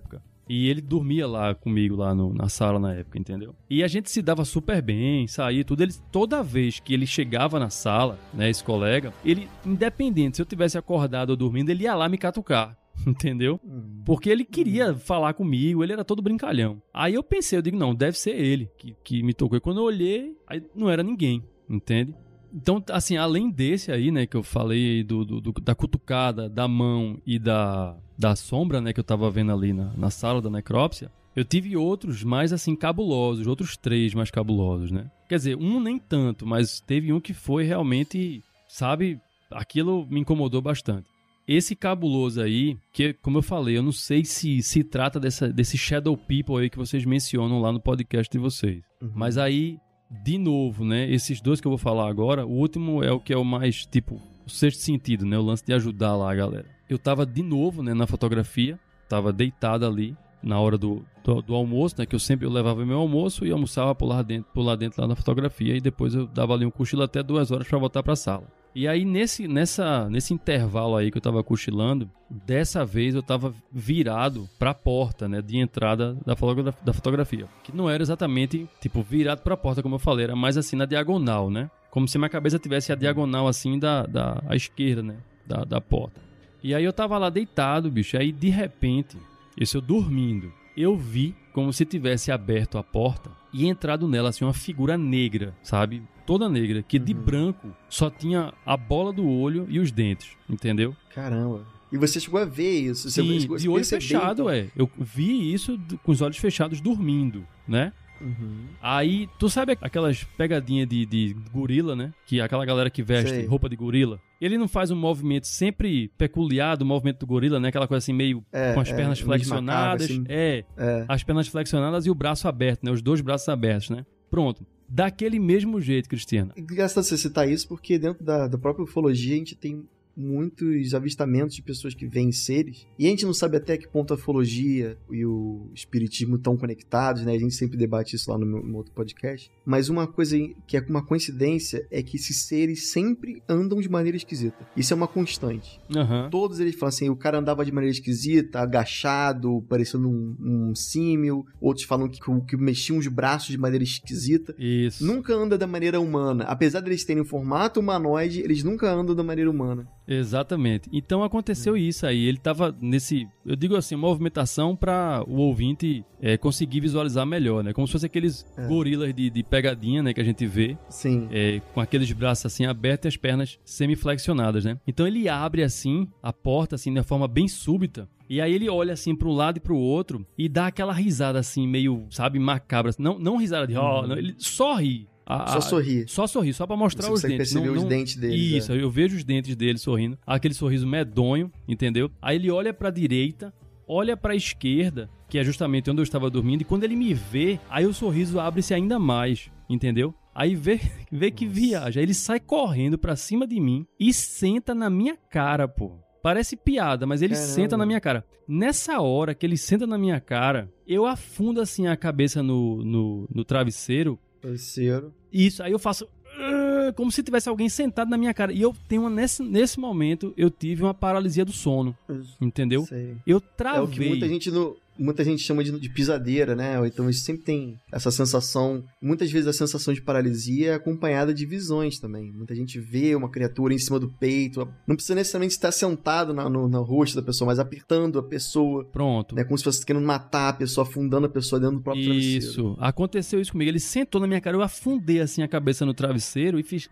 B: E ele dormia lá comigo, lá no, na sala na época, entendeu? E a gente se dava super bem, saía tudo. Ele, toda vez que ele chegava na sala, né, esse colega, ele, independente se eu tivesse acordado ou dormindo, ele ia lá me catucar. Entendeu? Hum. Porque ele queria falar comigo, ele era todo brincalhão. Aí eu pensei, eu digo, não, deve ser ele que, que me tocou. E quando eu olhei, aí não era ninguém, entende? Então, assim, além desse aí, né, que eu falei do, do, do, da cutucada, da mão e da, da sombra, né, que eu tava vendo ali na, na sala da necrópsia, eu tive outros mais, assim, cabulosos, outros três mais cabulosos, né? Quer dizer, um nem tanto, mas teve um que foi realmente, sabe, aquilo me incomodou bastante. Esse cabuloso aí, que, como eu falei, eu não sei se se trata dessa, desse Shadow People aí que vocês mencionam lá no podcast de vocês. Uhum. Mas aí de novo, né? Esses dois que eu vou falar agora, o último é o que é o mais, tipo, o sexto sentido, né? O lance de ajudar lá a galera. Eu tava de novo, né, na fotografia, tava deitado ali na hora do, do, do, almoço, né? Que eu sempre eu levava meu almoço e almoçava por lá dentro, por lá dentro lá na fotografia e depois eu dava ali um cochilo até duas horas para voltar para a sala. E aí, nesse, nessa, nesse intervalo aí que eu tava cochilando, dessa vez eu tava virado pra porta, né, de entrada da, da fotografia. Que não era exatamente, tipo, virado pra porta, como eu falei, era mais assim na diagonal, né? Como se minha cabeça tivesse a diagonal assim da, da à esquerda, né, da, da porta. E aí eu tava lá deitado, bicho, aí de repente, isso eu dormindo, eu vi como se tivesse aberto a porta e entrado nela assim uma figura negra, sabe? Toda negra, que uhum. de branco só tinha a bola do olho e os dentes, entendeu?
A: Caramba. E você chegou a ver isso? Você
B: Sim, de olho fechado, então. é. Eu vi isso com os olhos fechados dormindo, né? Uhum. Aí, tu sabe aquelas pegadinhas de, de gorila, né? Que é aquela galera que veste Sei. roupa de gorila. Ele não faz um movimento sempre peculiar do movimento do gorila, né? Aquela coisa assim, meio é, com as é, pernas flexionadas. Macabro, assim. é, é, as pernas flexionadas e o braço aberto, né? Os dois braços abertos, né? Pronto. Daquele mesmo jeito, Cristiano.
A: Engraçado você citar isso, porque dentro da, da própria ufologia a gente tem muitos avistamentos de pessoas que veem seres. E a gente não sabe até que ponto a ufologia e o espiritismo estão conectados, né? A gente sempre debate isso lá no, meu, no outro podcast. Mas uma coisa que é uma coincidência é que esses seres sempre andam de maneira esquisita. Isso é uma constante.
B: Uhum.
A: Todos eles falam assim: o cara andava de maneira esquisita, agachado, parecendo um, um símil. Outros falam que, que mexiam os braços de maneira esquisita.
B: Isso.
A: Nunca anda da maneira humana. Apesar deles terem um formato humanoide, eles nunca andam da maneira humana.
B: Exatamente. Então aconteceu isso aí. Ele tava nesse, eu digo assim, movimentação para o ouvinte é, conseguir visualizar melhor, né? Como se fosse aqueles é. gorilas de, de, pegadinha, né? Que a gente vê.
A: Sim.
B: É, com aqueles braços assim abertos e as pernas semi-flexionadas, né? Então ele abre assim a porta, assim, de forma bem súbita. E aí ele olha assim para um lado e para o outro e dá aquela risada assim, meio, sabe, macabra. Não, não risada de, ó, oh, ele só ri.
A: A, só sorri.
B: Só sorri, só para mostrar
A: Você
B: os dentes.
A: perceber não, os não... dentes dele.
B: Isso, é. eu vejo os dentes dele sorrindo. Aquele sorriso medonho, entendeu? Aí ele olha pra direita, olha pra esquerda, que é justamente onde eu estava dormindo, e quando ele me vê, aí o sorriso abre-se ainda mais, entendeu? Aí vê, vê que viaja. Ele sai correndo pra cima de mim e senta na minha cara, pô. Parece piada, mas ele Caramba. senta na minha cara. Nessa hora que ele senta na minha cara, eu afundo assim a cabeça no, no, no travesseiro
A: Terceiro.
B: Isso, aí eu faço. Uh, como se tivesse alguém sentado na minha cara. E eu tenho uma, nesse, nesse momento, eu tive uma paralisia do sono. Entendeu?
A: Sei.
B: Eu travei. É
A: o que muita gente no, muita gente chama de, de pisadeira, né? Ou então isso sempre tem essa sensação. Muitas vezes a sensação de paralisia é acompanhada de visões também. Muita gente vê uma criatura em cima do peito. Não precisa necessariamente estar sentado na, no, na rosto da pessoa, mas apertando a pessoa.
B: Pronto.
A: Né? Como se fosse querendo matar a pessoa, afundando a pessoa dentro do próprio
B: isso.
A: travesseiro.
B: Isso. Aconteceu isso comigo. Ele sentou na minha cara, eu afundei assim a cabeça no travesseiro e fiz.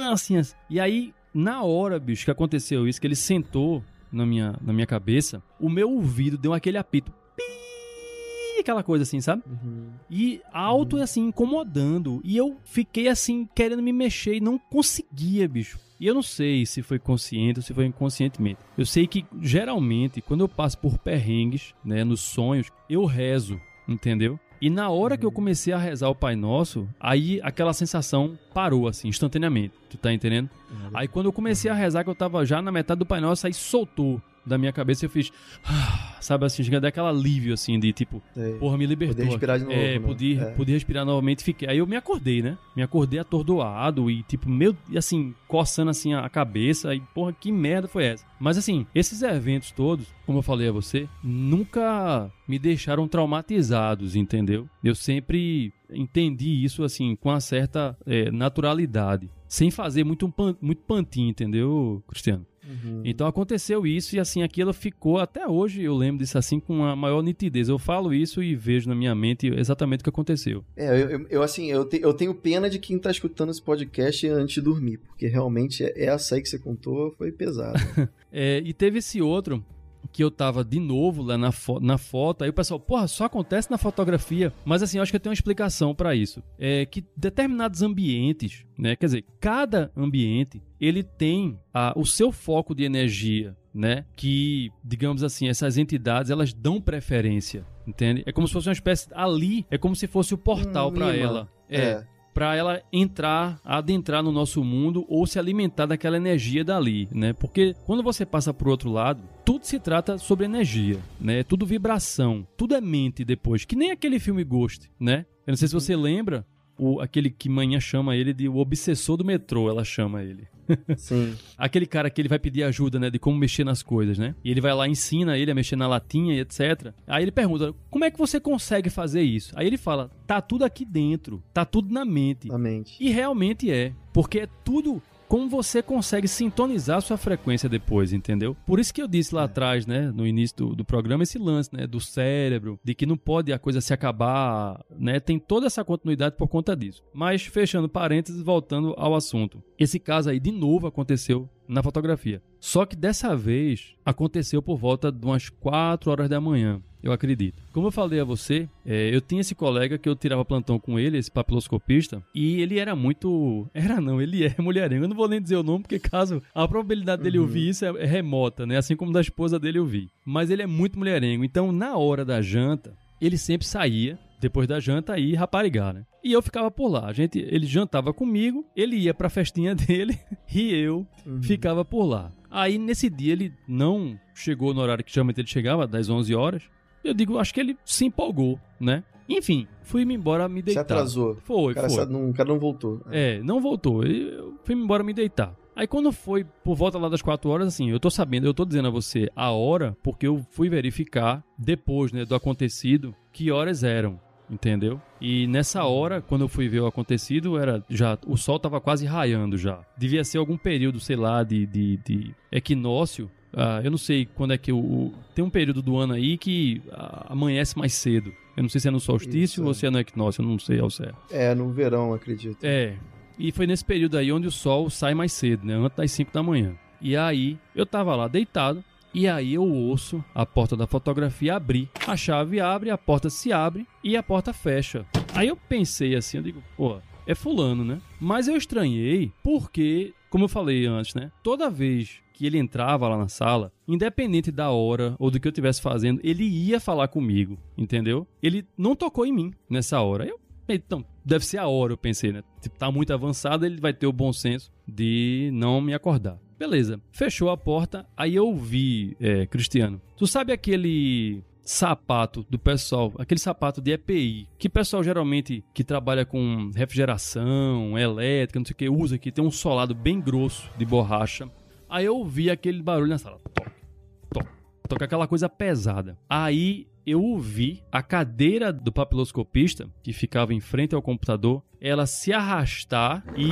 B: Ah", assim, assim. E aí, na hora, bicho, que aconteceu isso, que ele sentou na minha, na minha cabeça, o meu ouvido deu aquele apito aquela coisa assim, sabe?
A: Uhum.
B: E alto, assim, incomodando. E eu fiquei, assim, querendo me mexer e não conseguia, bicho. E eu não sei se foi consciente ou se foi inconscientemente. Eu sei que, geralmente, quando eu passo por perrengues, né, nos sonhos, eu rezo, entendeu? E na hora que eu comecei a rezar o Pai Nosso, aí aquela sensação parou, assim, instantaneamente. Tu tá entendendo? Aí quando eu comecei a rezar, que eu tava já na metade do Pai Nosso, aí soltou da minha cabeça e eu fiz. "Ah", sabe assim, chega daquele alívio, assim, de tipo,
A: Sei.
B: porra, me libertou.
A: Poder respirar de novo,
B: É,
A: né?
B: podia,
A: É.
B: podia respirar novamente e fiquei. Aí eu me acordei, né? Me acordei atordoado e, tipo, meu, e assim, coçando assim a cabeça. E, porra, que merda foi essa? Mas assim, esses eventos todos, como eu falei a você, nunca me deixaram traumatizados, entendeu? Eu sempre entendi isso, assim, com uma certa é, naturalidade. Sem fazer muito, um pan, muito pantinho, entendeu, Cristiano?
A: Uhum.
B: Então aconteceu isso e assim aquilo ficou até hoje eu lembro disso assim com a maior nitidez. Eu falo isso e vejo na minha mente exatamente o que aconteceu.
A: É, eu, eu- eu, assim, eu, te- eu tenho pena de quem tá escutando esse podcast antes de dormir, porque realmente é- essa aí que você contou foi pesada.
B: É, e teve esse outro que eu tava de novo lá na, fo- na foto, aí o pessoal, porra, só acontece na fotografia. Mas assim, eu acho que eu tenho uma explicação pra isso. É que determinados ambientes, né, quer dizer, cada ambiente, ele tem a- o seu foco de energia, né, que, digamos assim, essas entidades, elas dão preferência, entende? É como se fosse uma espécie, ali, é como se fosse o portal
A: Um
B: pra
A: imã.
B: ela.
A: é.
B: Pra ela entrar, adentrar no nosso mundo ou se alimentar daquela energia dali, né? Porque quando você passa pro outro lado, tudo se trata sobre energia, né? É Tudo vibração, tudo é mente depois, que nem aquele filme Ghost, né? Eu não sei se você lembra, o, aquele que manhã chama ele de o obsessor do metrô, ela chama ele.
A: Sim.
B: Aquele cara que ele vai pedir ajuda, né, de como mexer nas coisas, né? E ele vai lá, ensina ele a mexer na latinha e etc. Aí ele pergunta: "Como é que você consegue fazer isso?" Aí ele fala: "Tá tudo aqui dentro, tá tudo na mente".
A: Na mente.
B: E realmente é, porque é tudo como você consegue sintonizar sua frequência depois, entendeu? Por isso que eu disse lá atrás, né, no início do, do programa, esse lance, né, do cérebro, de que não pode a coisa se acabar, né, tem toda essa continuidade por conta disso. Mas, fechando parênteses, voltando ao assunto. Esse caso aí, de novo, aconteceu na fotografia. Só que dessa vez, aconteceu por volta de umas 4 horas da manhã. Eu acredito. Como eu falei a você, é, eu tinha esse colega que eu tirava plantão com ele, esse papiloscopista, e ele era muito. Era não, ele é mulherengo. Eu não vou nem dizer o nome, porque caso a probabilidade dele ouvir isso é, é remota, né? Assim como da esposa dele ouvir. Mas ele é muito mulherengo. Então, na hora da janta, ele sempre saía, depois da janta, e raparigar, né? E eu ficava por lá. A gente, ele jantava comigo, ele ia pra festinha dele, e eu ficava por lá. Aí, nesse dia, ele não chegou no horário que geralmente ele chegava, das 11 horas. Eu digo, acho que ele se empolgou, né? Enfim, fui-me embora me
A: Se
B: deitar.
A: atrasou.
B: Foi,
A: O cara,
B: foi.
A: não, o cara não voltou.
B: É, não voltou. Eu fui embora me deitar. Aí quando foi por volta lá das 4 horas, assim, eu tô sabendo, eu tô dizendo a você a hora, porque eu fui verificar depois, né, do acontecido, que horas eram, entendeu? E nessa hora, quando eu fui ver o acontecido, era já o sol tava quase raiando já. Devia ser algum período, sei lá, de, de, de equinócio. Ah, eu não sei quando é que o, o- tem um período do ano aí que ah, amanhece mais cedo. Eu não sei se é no solstício
A: Isso,
B: ou se é no equinócio, eu não sei ao certo.
A: É, no verão, acredito.
B: É. E foi nesse período aí onde o sol sai mais cedo, né? Antes das 5 da manhã. E aí, eu tava lá deitado. E aí eu ouço a porta da fotografia abrir. A chave abre, a porta se abre e a porta fecha. Aí eu pensei assim, eu digo, pô, é fulano, né? Mas eu estranhei porque, como eu falei antes, né? Toda vez que ele entrava lá na sala, independente da hora ou do que eu estivesse fazendo, ele ia falar comigo, entendeu? Ele não tocou em mim nessa hora. Eu então, deve ser a hora, eu pensei, né? Tipo, tá muito avançado, ele vai ter o bom senso de não me acordar. Beleza, fechou a porta, aí eu vi, é, Cristiano, tu sabe aquele sapato do pessoal, aquele sapato de EPI, que pessoal geralmente que trabalha com refrigeração, elétrica, não sei o que, usa, que tem um solado bem grosso de borracha. Aí eu ouvi aquele barulho na sala. Toc, toc, toc, aquela coisa pesada. Aí eu ouvi a cadeira do papiloscopista, que ficava em frente ao computador, ela se arrastar e,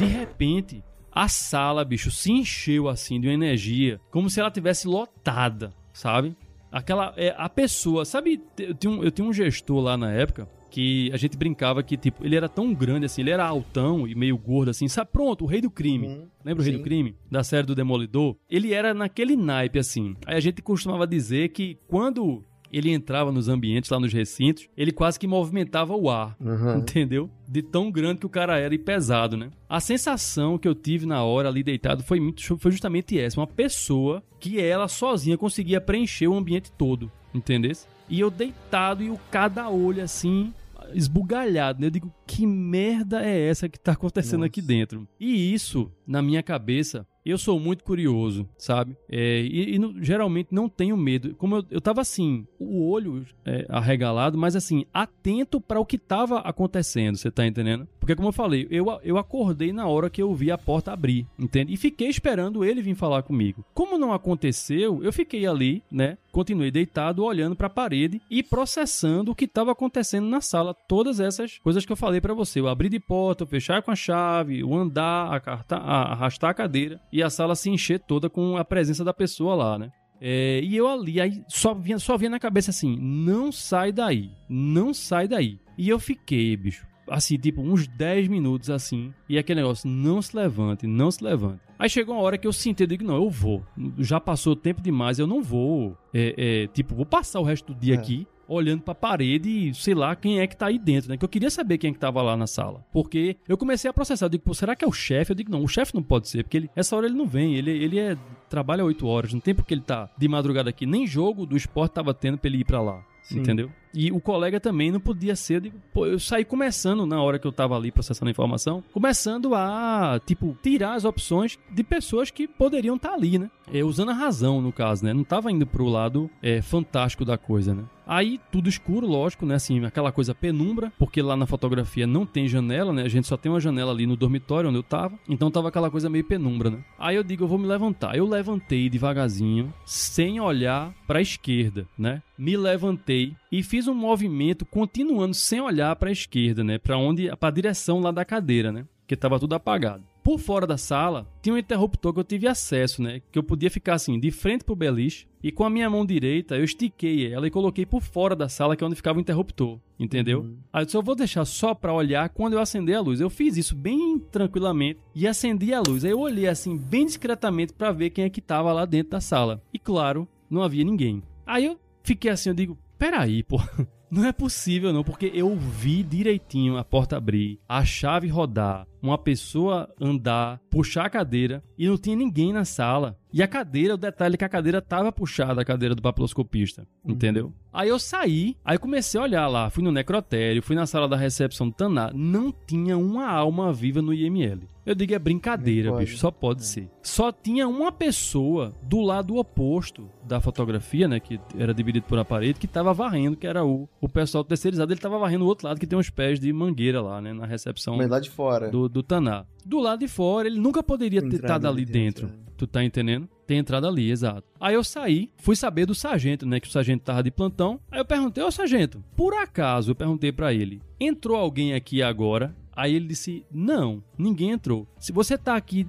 B: de repente, a sala, bicho, se encheu assim de uma energia, como se ela tivesse lotada, sabe? Aquela. É, a pessoa, sabe? Eu tinha, um, eu tinha um gestor lá na época que a gente brincava que, tipo, ele era tão grande assim, ele era altão e meio gordo assim, sabe? Pronto, o rei do crime.
A: Uhum.
B: Lembra o Rei
A: Sim.
B: do Crime? Da série do Demolidor? Ele era naquele naipe, assim. Aí a gente costumava dizer que quando ele entrava nos ambientes, lá nos recintos, ele quase que movimentava o ar,
A: Uhum.
B: entendeu? De tão grande que o cara era e pesado, né? A sensação que eu tive na hora ali deitado foi, muito, foi justamente essa. Uma pessoa que ela sozinha conseguia preencher o ambiente todo, entendeu? E eu deitado e o cada olho assim, esbugalhado, né? Eu digo, que merda é essa que tá acontecendo
A: Nossa.
B: aqui dentro? E isso, na minha cabeça, eu sou muito curioso, sabe? É, e e não- geralmente não tenho medo. Como eu, eu tava assim, o olho é, arregalado, mas assim, atento para o que tava acontecendo, você tá entendendo? Porque, como eu falei, eu, eu acordei na hora que eu vi a porta abrir, entende? E fiquei esperando ele vir falar comigo. Como não aconteceu, eu fiquei ali, né? Continuei deitado, olhando para a parede e processando o que estava acontecendo na sala. Todas essas coisas que eu falei para você: o abrir de porta, o fechar com a chave, o andar, a carta- a- arrastar a cadeira e a sala se encher toda com a presença da pessoa lá, né? É, e eu ali, aí só vinha, só vinha na cabeça assim: não sai daí, não sai daí. E eu fiquei, bicho, assim, tipo, uns 10 minutos assim, e aquele negócio, não se levante, não se levante. Aí chegou uma hora que eu senti, eu digo, não, eu vou. Já passou tempo demais, eu não vou. É, é, tipo, vou passar o resto do dia
A: É.
B: aqui olhando pra parede e sei lá quem é que tá aí dentro, né? Que eu queria saber quem é que tava lá na sala. Porque eu comecei a processar, eu digo, pô, será que é o chefe? Eu digo, não, o chefe não pode ser, porque ele, essa hora ele não vem, ele, ele é, trabalha 8 horas, não tem porque ele tá de madrugada aqui. Nem jogo do esporte tava tendo pra ele ir pra lá.
A: Sim.
B: Entendeu? E o colega também não podia ser. Eu, pô, eu saí começando, na hora que eu tava ali processando a informação, começando a, tipo, tirar as opções de pessoas que poderiam estar ali, né? É, usando a razão, no caso, né? Não tava indo pro lado é, fantástico da coisa, né? Aí, tudo escuro, lógico, né? Assim, aquela coisa penumbra, porque lá na fotografia não tem janela, né? A gente só tem uma janela ali no dormitório onde eu tava. Então tava aquela coisa meio penumbra, né? Aí eu digo, eu vou me levantar. Eu levantei devagarzinho, sem olhar pra esquerda, né? Me levantei e fiz um movimento continuando sem olhar pra esquerda, né? Pra onde, pra direção lá da cadeira, né? Que tava tudo apagado. Por fora da sala, tinha um interruptor que eu tive acesso, né? Que eu podia ficar assim, de frente pro beliche, e com a minha mão direita eu estiquei ela e coloquei por fora da sala, que é onde ficava o interruptor, entendeu?
A: Uhum.
B: Aí eu eu vou deixar só pra olhar quando eu acender a luz. Eu fiz isso bem tranquilamente e acendi a luz. Aí eu olhei assim, bem discretamente pra ver quem é que tava lá dentro da sala. E claro, não havia ninguém. Aí eu fiquei assim, eu digo, peraí, pô. Não é possível não, porque eu vi direitinho a porta abrir, a chave rodar, uma pessoa andar, puxar a cadeira e não tinha ninguém na sala. E a cadeira, o detalhe é que a cadeira tava puxada, a cadeira do papiloscopista, entendeu? Aí eu saí, aí comecei a olhar lá, fui no necrotério, fui na sala da recepção do Taná, não tinha uma alma viva no IML. Eu digo, é brincadeira, bicho, só pode ser. Só tinha uma pessoa do lado oposto da fotografia, né, que era dividido por uma parede, que tava varrendo, que era o, o pessoal terceirizado, ele tava varrendo o outro lado, que tem uns pés de mangueira lá, né, na recepção
A: Mas lá de fora.
B: do, do Taná. Do lado de fora, ele nunca poderia ter estado ali dentro.
A: dentro, é.
B: Tu tá entendendo? Tem entrado ali, exato. Aí eu saí, fui saber do sargento, né? Que o sargento tava de plantão. Aí eu perguntei, ô sargento, por acaso eu perguntei pra ele, entrou alguém aqui agora? Aí ele disse, não, ninguém entrou. Se você tá aqui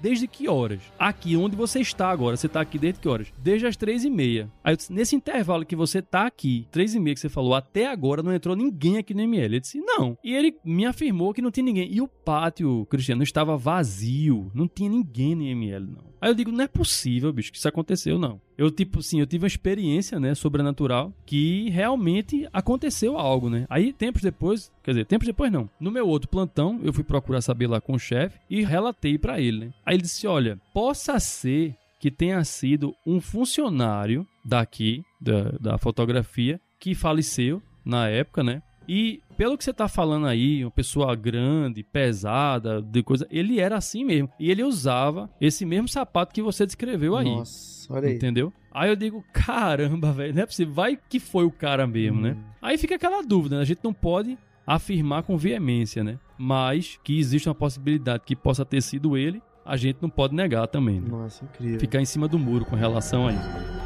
B: desde que horas? Aqui onde você está agora, você tá aqui desde que horas? Desde as três e meia. Aí eu disse, nesse intervalo que você tá aqui, três e meia que você falou, até agora não entrou ninguém aqui no ML. Ele disse, não. E ele me afirmou que não tinha ninguém. E o pátio, Cristiano, estava vazio. Não tinha ninguém no ML, não. Aí eu digo, não é possível, bicho, que isso aconteceu, não. Eu, tipo assim, eu tive uma experiência, né, sobrenatural, que realmente aconteceu algo, né? Aí, tempos depois, quer dizer, tempos depois não. No meu outro plantão, eu fui procurar saber lá com o chefe e relatei pra ele, né? Aí ele disse, olha, possa ser que tenha sido um funcionário daqui, da, da fotografia, que faleceu na época, né? E pelo que você tá falando aí, uma pessoa grande, pesada, de coisa, ele era assim mesmo. E ele usava esse mesmo sapato que você descreveu aí.
A: Nossa, olha aí.
B: Entendeu? Aí eu digo, caramba, velho, não é possível. Vai que foi o cara mesmo, né?
A: Hum.
B: Aí fica aquela dúvida, né? A gente não pode afirmar com veemência, né? Mas que existe uma possibilidade que possa ter sido ele, a gente não pode negar também, né?
A: Nossa, incrível.
B: Ficar em cima do muro com relação a isso.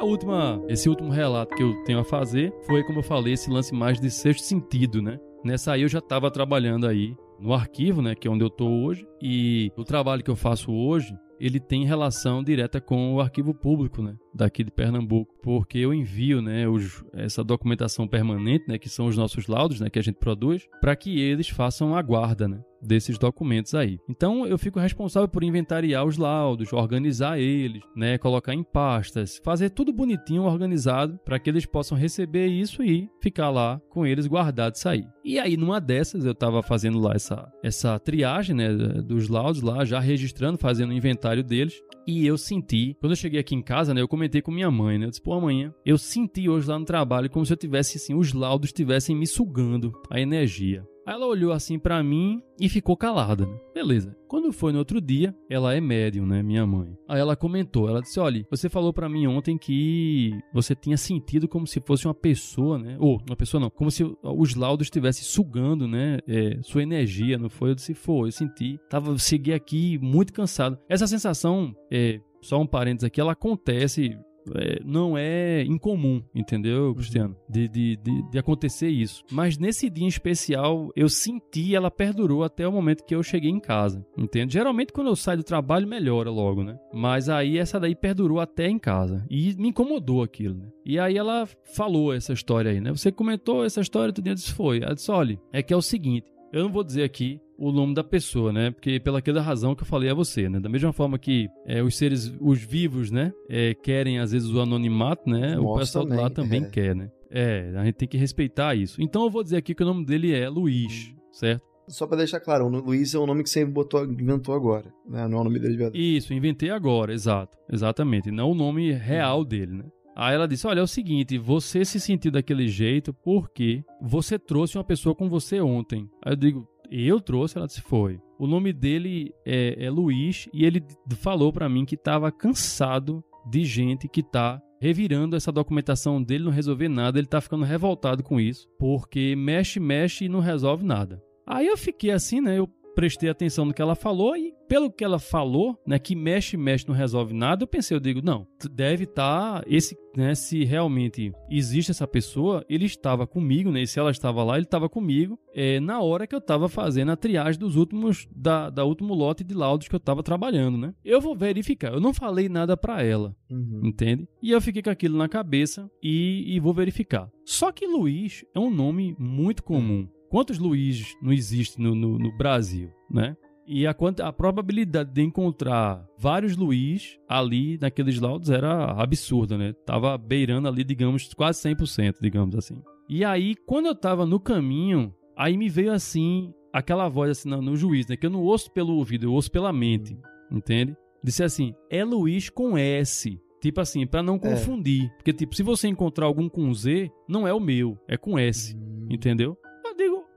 B: Essa última, esse último relato que eu tenho a fazer foi, como eu falei, esse lance mais de sexto sentido, né? Nessa aí eu já estava trabalhando aí no arquivo, né, que é onde eu tô hoje, e o trabalho que eu faço hoje, ele tem relação direta com o arquivo público, né? Daqui de Pernambuco, porque eu envio, né, os, essa documentação permanente, né, que são os nossos laudos, né, que a gente produz, para que eles façam a guarda, né? Desses documentos aí. Então eu fico responsável por inventariar os laudos, organizar eles, né, colocar em pastas, fazer tudo bonitinho, organizado, para que eles possam receber isso e ficar lá com eles guardados sair. E aí numa dessas eu estava fazendo lá essa essa triagem, né, dos laudos lá, já registrando, fazendo o inventário deles, e eu senti, quando eu cheguei aqui em casa, né, eu comentei com minha mãe, né, eu disse, pô, amanhã, eu senti hoje lá no trabalho como se eu tivesse assim, os laudos estivessem me sugando a energia. Ela olhou assim para mim e ficou calada, né? Beleza. Quando foi no outro dia, ela é médium, né, minha mãe. Aí ela comentou, ela disse: "Olha, você falou para mim ontem que você tinha sentido como se fosse uma pessoa, né? Ou uma pessoa não, como se os laudos estivessem sugando, né, é, sua energia, não foi? Eu disse: "Foi, eu senti. Tava segui aqui muito cansado". Essa sensação é só um parênteses aqui, ela acontece é, não é incomum, entendeu, uhum. Cristiano? De, de, de, de, acontecer isso. Mas nesse dia em especial, eu senti ela perdurou até o momento que eu cheguei em casa, entende? Geralmente quando eu saio do trabalho melhora logo, né? Mas aí essa daí perdurou até em casa. E me incomodou aquilo, né? E aí ela falou essa história aí, né? Você comentou essa história, tudo disse foi. Ela disse, olha, é que é o seguinte, eu não vou dizer aqui o nome da pessoa, né? Porque pelaquela razão que eu falei a você, né? Da mesma forma que é, os seres, os vivos, né? É, querem às vezes o anonimato, né? Nossa, o pessoal também, lá também é. quer, né? É, a gente tem que respeitar isso. Então eu vou dizer aqui que o nome dele é Luiz, certo?
A: Só para deixar claro, o Luiz é o nome que você botou, inventou agora, né? Não é o nome dele de verdade.
B: Isso, inventei agora, exato. Exatamente. Não o nome real dele, né? Aí ela disse: Olha, é o seguinte, você se sentiu daquele jeito porque você trouxe uma pessoa com você ontem. Aí eu digo: Eu trouxe? Ela disse: Foi. O nome dele é, é Luiz e ele falou para mim que estava cansado de gente que tá revirando essa documentação dele, não resolver nada, ele tá ficando revoltado com isso, porque mexe, mexe e não resolve nada. Aí eu fiquei assim, né? Eu prestei atenção no que ela falou e pelo que ela falou, né, que mexe, mexe, não resolve nada, eu pensei, eu digo, não, deve estar tá esse, né, se realmente existe essa pessoa, ele estava comigo, né, e se ela estava lá, ele estava comigo, é, na hora que eu estava fazendo a triagem dos últimos, da, da último lote de laudos que eu estava trabalhando, né. Eu vou verificar, eu não falei nada para ela, uhum. entende? E eu fiquei com aquilo na cabeça e, e vou verificar. Só que Luiz é um nome muito comum. Quantos Luiz não existem no, no, no Brasil, né? E a, a probabilidade de encontrar vários Luiz ali naqueles laudos era absurda, né? Tava beirando ali, digamos, quase 100%, digamos assim. E aí, quando eu tava no caminho, aí me veio assim, aquela voz assim no, no juiz, né? Que eu não ouço pelo ouvido, eu ouço pela mente, entende? Disse assim, é Luiz com S. Tipo assim, para não é. confundir. É. Porque, tipo, se você encontrar algum com Z, não é o meu, é com S, hum. entendeu?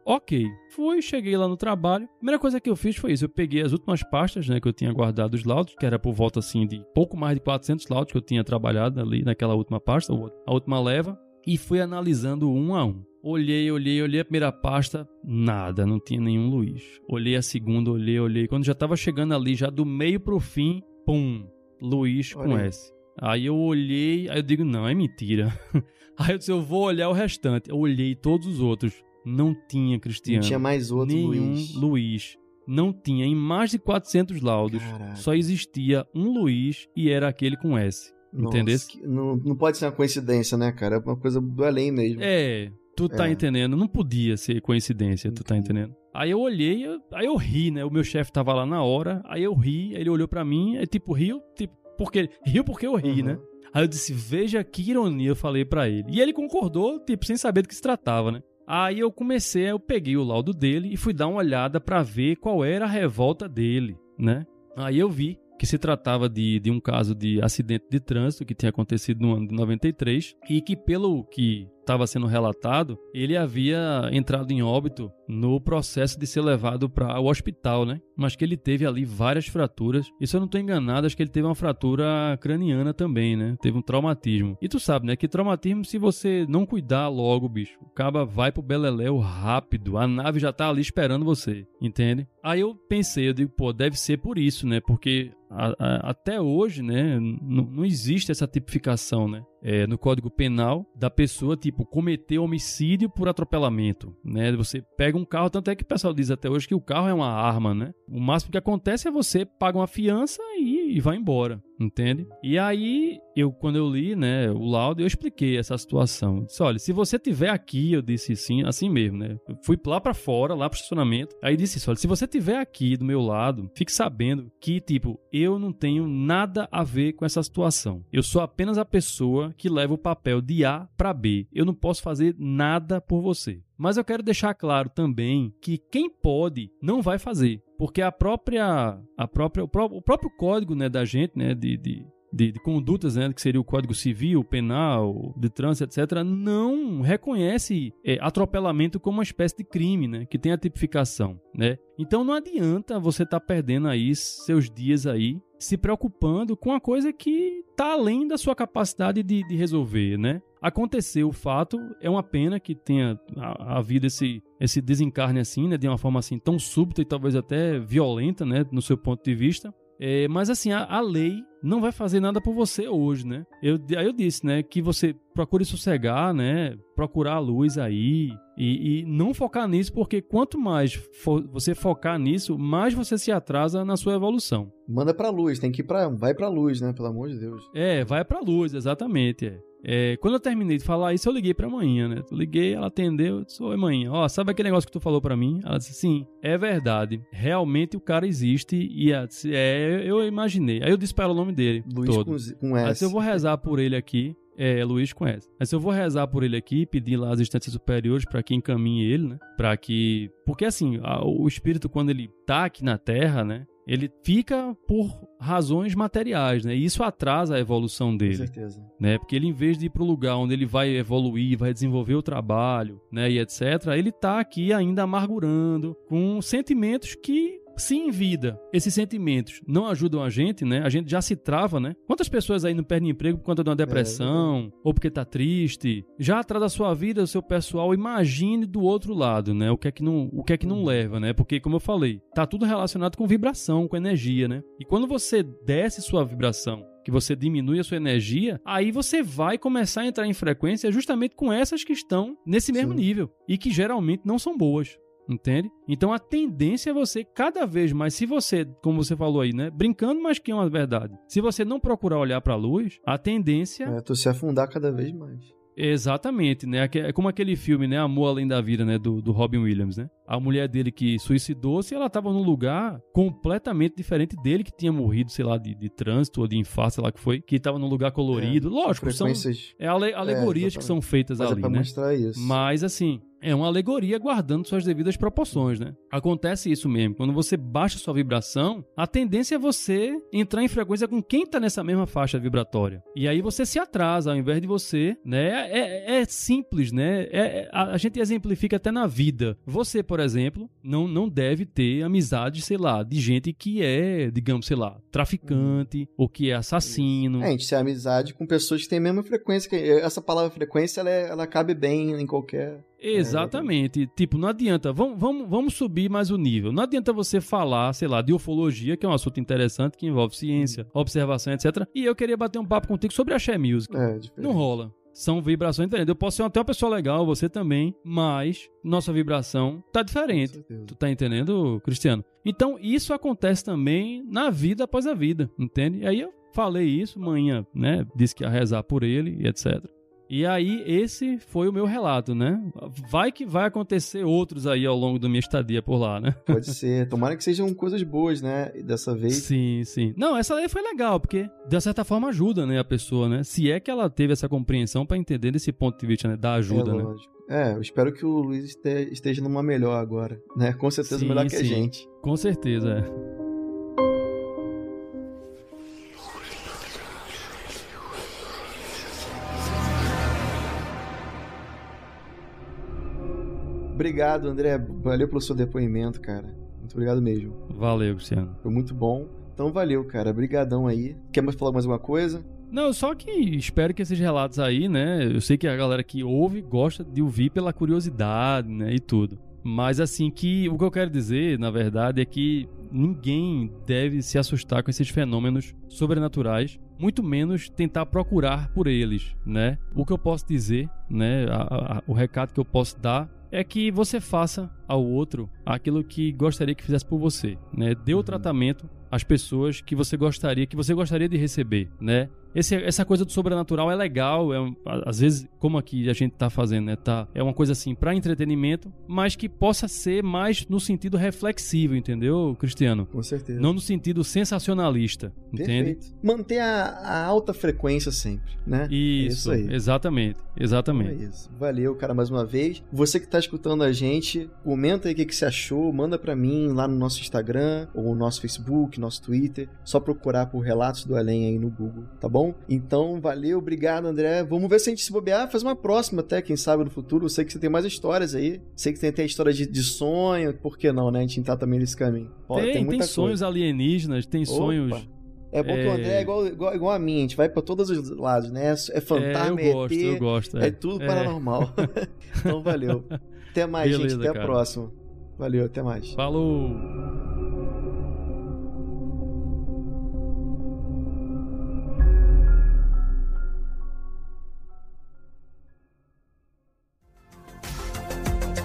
B: Ok, fui, cheguei lá no trabalho. A primeira coisa que eu fiz foi isso. Eu peguei as últimas pastas, né, que eu tinha guardado os laudos, que era por volta assim de pouco mais de 400 laudos que eu tinha trabalhado ali naquela última pasta, a última leva, e fui analisando um a um. Olhei, olhei, olhei a primeira pasta, nada, não tinha nenhum Luiz. Olhei a segunda, olhei, olhei. Quando já tava chegando ali, já do meio pro fim, pum, Luiz com S. Aí eu olhei, aí eu digo, não, é mentira. aí eu disse, eu vou olhar o restante. Eu olhei todos os outros. Não tinha Cristiano. Não
A: tinha mais outro
B: nenhum
A: Luiz.
B: Luiz. Não tinha. Em mais de 400 laudos, Caraca. só existia um Luiz e era aquele com S. Entendeu?
A: Não, não pode ser uma coincidência, né, cara? É uma coisa do além mesmo.
B: É, tu tá é. entendendo? Não podia ser coincidência, tu tá entendendo? Aí eu olhei, aí eu ri, né? O meu chefe tava lá na hora, aí eu ri, aí ele olhou para mim, é tipo, riu, tipo, porque riu porque eu ri, uhum. né? Aí eu disse, veja que ironia, eu falei para ele. E ele concordou, tipo, sem saber do que se tratava, né? Aí eu comecei, eu peguei o laudo dele e fui dar uma olhada para ver qual era a revolta dele, né? Aí eu vi que se tratava de, de um caso de acidente de trânsito que tinha acontecido no ano de 93 e que, pelo que estava sendo relatado, ele havia entrado em óbito no processo de ser levado para o hospital, né? Mas que ele teve ali várias fraturas. E se eu não estou enganado, acho que ele teve uma fratura craniana também, né? Teve um traumatismo. E tu sabe, né? Que traumatismo, se você não cuidar logo, bicho, o caba vai pro beleléu rápido. A nave já tá ali esperando você, entende? Aí eu pensei, eu digo, pô, deve ser por isso, né? Porque a, a, até hoje, né, não existe essa tipificação, né? É, no Código Penal da pessoa, tipo, cometer homicídio por atropelamento, né? Você pega um carro, tanto é que o pessoal diz até hoje que o carro é uma arma, né? O máximo que acontece é você paga uma fiança e, e vai embora, entende? E aí, eu quando eu li, né, o laudo, eu expliquei essa situação. Eu disse, olha, se você tiver aqui, eu disse sim, assim mesmo, né? Eu fui lá para fora, lá pro estacionamento. Aí disse isso, olha, se você tiver aqui do meu lado, fique sabendo que, tipo, eu não tenho nada a ver com essa situação. Eu sou apenas a pessoa que leva o papel de A para B. Eu não posso fazer nada por você. Mas eu quero deixar claro também que quem pode não vai fazer, porque a própria, a própria, o, próprio, código né, da gente, né, de, de de, de, condutas, né, que seria o Código Civil, Penal, de Trânsito, etc., não reconhece é, atropelamento como uma espécie de crime, né, que tem a tipificação, né? Então não adianta você estar tá perdendo aí seus dias aí se preocupando com uma coisa que está além da sua capacidade de, de resolver, né? Aconteceu o fato, é uma pena que tenha havido esse, esse desencarne assim, né, de uma forma assim tão súbita e talvez até violenta, né, no seu ponto de vista. É, mas assim, a, a, lei não vai fazer nada por você hoje, né? Eu, aí eu disse, né, que você procure sossegar, né, procurar a luz aí e, e não focar nisso, porque quanto mais for, você focar nisso, mais você se atrasa na sua evolução.
A: Manda pra luz, tem que ir pra, vai pra luz, né, pelo amor de Deus.
B: É, vai pra luz, exatamente, é. É, quando eu terminei de falar isso, eu liguei pra manhã, né? Eu liguei, ela atendeu, eu disse, oi manhã, ó, sabe aquele negócio que tu falou pra mim? Ela disse, sim, é verdade, realmente o cara existe e ela disse, é, eu imaginei. Aí eu disse pra ela o nome dele
A: Luiz
B: todo.
A: Com, com S.
B: Aí eu vou rezar por ele aqui, é, Luiz conhece. Mas eu vou rezar por ele aqui, pedir lá as instâncias superiores para que encaminhe ele, né? Para que. Porque assim, a, o espírito, quando ele tá aqui na Terra, né? Ele fica por razões materiais, né? E isso atrasa a evolução dele.
A: Com certeza.
B: Né? Porque ele, em vez de ir para o lugar onde ele vai evoluir, vai desenvolver o trabalho, né? E etc., ele está aqui ainda amargurando com sentimentos que se em vida esses sentimentos não ajudam a gente, né? A gente já se trava, né? Quantas pessoas aí não perdem emprego por conta de uma depressão é, ou porque tá triste? Já atrás da sua vida, o seu pessoal, imagine do outro lado, né? O que é que não, o que é que não uhum. leva, né? Porque como eu falei, tá tudo relacionado com vibração, com energia, né? E quando você desce sua vibração que você diminui a sua energia, aí você vai começar a entrar em frequência justamente com essas que estão nesse mesmo Sim. nível e que geralmente não são boas. Entende? Então a tendência é você cada vez mais, se você, como você falou aí, né, brincando, mas que é uma verdade. Se você não procurar olhar para a luz, a tendência
A: é tu se afundar cada vez mais.
B: Exatamente, né? É como aquele filme, né? Amor Além da Vida, né? Do, do Robin Williams, né? A mulher dele que suicidou-se, ela estava num lugar completamente diferente dele, que tinha morrido, sei lá, de, de trânsito ou de infarto, sei lá que foi, que estava num lugar colorido. É, Lógico, são é ale, alegorias é, que são feitas
A: Mas
B: ali,
A: é pra
B: né?
A: mostrar isso.
B: Mas assim, é uma alegoria guardando suas devidas proporções, né? Acontece isso mesmo. Quando você baixa sua vibração, a tendência é você entrar em frequência com quem está nessa mesma faixa vibratória. E aí você se atrasa, ao invés de você, né? É, é simples, né? É, é a, a, gente exemplifica até na vida. Você, por exemplo, não, não deve ter amizade, sei lá, de gente que é, digamos, sei lá, traficante ou que é assassino.
A: É, a gente tem amizade com pessoas que têm a mesma frequência. Essa palavra frequência, ela, é, ela cabe bem em qualquer
B: Exatamente. É, tipo, não adianta. Vamos, vamos, vamos subir mais o nível. Não adianta você falar, sei lá, de ufologia, que é um assunto interessante, que envolve ciência, uhum. observação, etc. E eu queria bater um papo contigo sobre a Share Music.
A: É,
B: não rola. São vibrações diferentes. Eu posso ser até uma pessoa legal, você também, mas nossa vibração tá diferente. Tu tá entendendo, Cristiano? Então, isso acontece também na vida após a vida, entende? E aí eu falei isso, manhã, né? Disse que ia rezar por ele e etc. E aí, esse foi o meu relato, né? Vai que vai acontecer outros aí ao longo da minha estadia por lá, né?
A: Pode ser. Tomara que sejam coisas boas, né? Dessa vez.
B: Sim, sim. Não, essa aí foi legal, porque de certa forma ajuda, né, a pessoa, né? Se é que ela teve essa compreensão para entender desse ponto de vista, né? Da ajuda, é, né? Lógico.
A: É, eu espero que o Luiz esteja numa melhor agora, né? Com certeza sim, melhor que sim. a gente.
B: Com certeza, é.
A: Obrigado, André. Valeu pelo seu depoimento, cara. Muito obrigado mesmo.
B: Valeu, Cristiano.
A: Foi muito bom. Então valeu, cara. Obrigadão aí. Quer mais falar mais alguma coisa?
B: Não, só que espero que esses relatos aí, né? Eu sei que a galera que ouve gosta de ouvir pela curiosidade, né? E tudo. Mas assim que o que eu quero dizer, na verdade, é que ninguém deve se assustar com esses fenômenos sobrenaturais, muito menos tentar procurar por eles, né? O que eu posso dizer, né? A, a, o recado que eu posso dar é que você faça ao outro aquilo que gostaria que fizesse por você, né? Dê o uhum. tratamento as pessoas que você gostaria, que você gostaria de receber, né? Esse, essa coisa do sobrenatural é legal, é, às vezes, como aqui a gente tá fazendo, né? Tá, é uma coisa assim para entretenimento, mas que possa ser mais no sentido reflexivo, entendeu, Cristiano?
A: Com certeza.
B: Não no sentido sensacionalista, entende?
A: Perfeito. Manter a, a alta frequência sempre, né?
B: Isso,
A: é isso aí.
B: exatamente, exatamente.
A: É isso. Valeu, cara, mais uma vez. Você que tá escutando a gente, comenta aí o que, que você achou, manda para mim lá no nosso Instagram, ou no nosso Facebook, nosso Twitter. Só procurar por Relatos do Além aí no Google, tá bom? Então, valeu, obrigado, André. Vamos ver se a gente se bobear, faz uma próxima até, quem sabe no futuro. Eu sei que você tem mais histórias aí. Sei que tem até história de, de sonho, por que não, né? A gente entrar também nesse caminho.
B: Tem, tem, tem sonhos coisa. alienígenas, tem Opa. sonhos.
A: É bom é... que o André é igual, igual, igual, a mim, a gente vai pra todos os lados, né? É fantasma,
B: é, eu gosto, ET, eu gosto,
A: é, é tudo paranormal. então valeu. Até mais, Beleza, gente. Até cara. a próxima. Valeu, até mais.
B: Falou!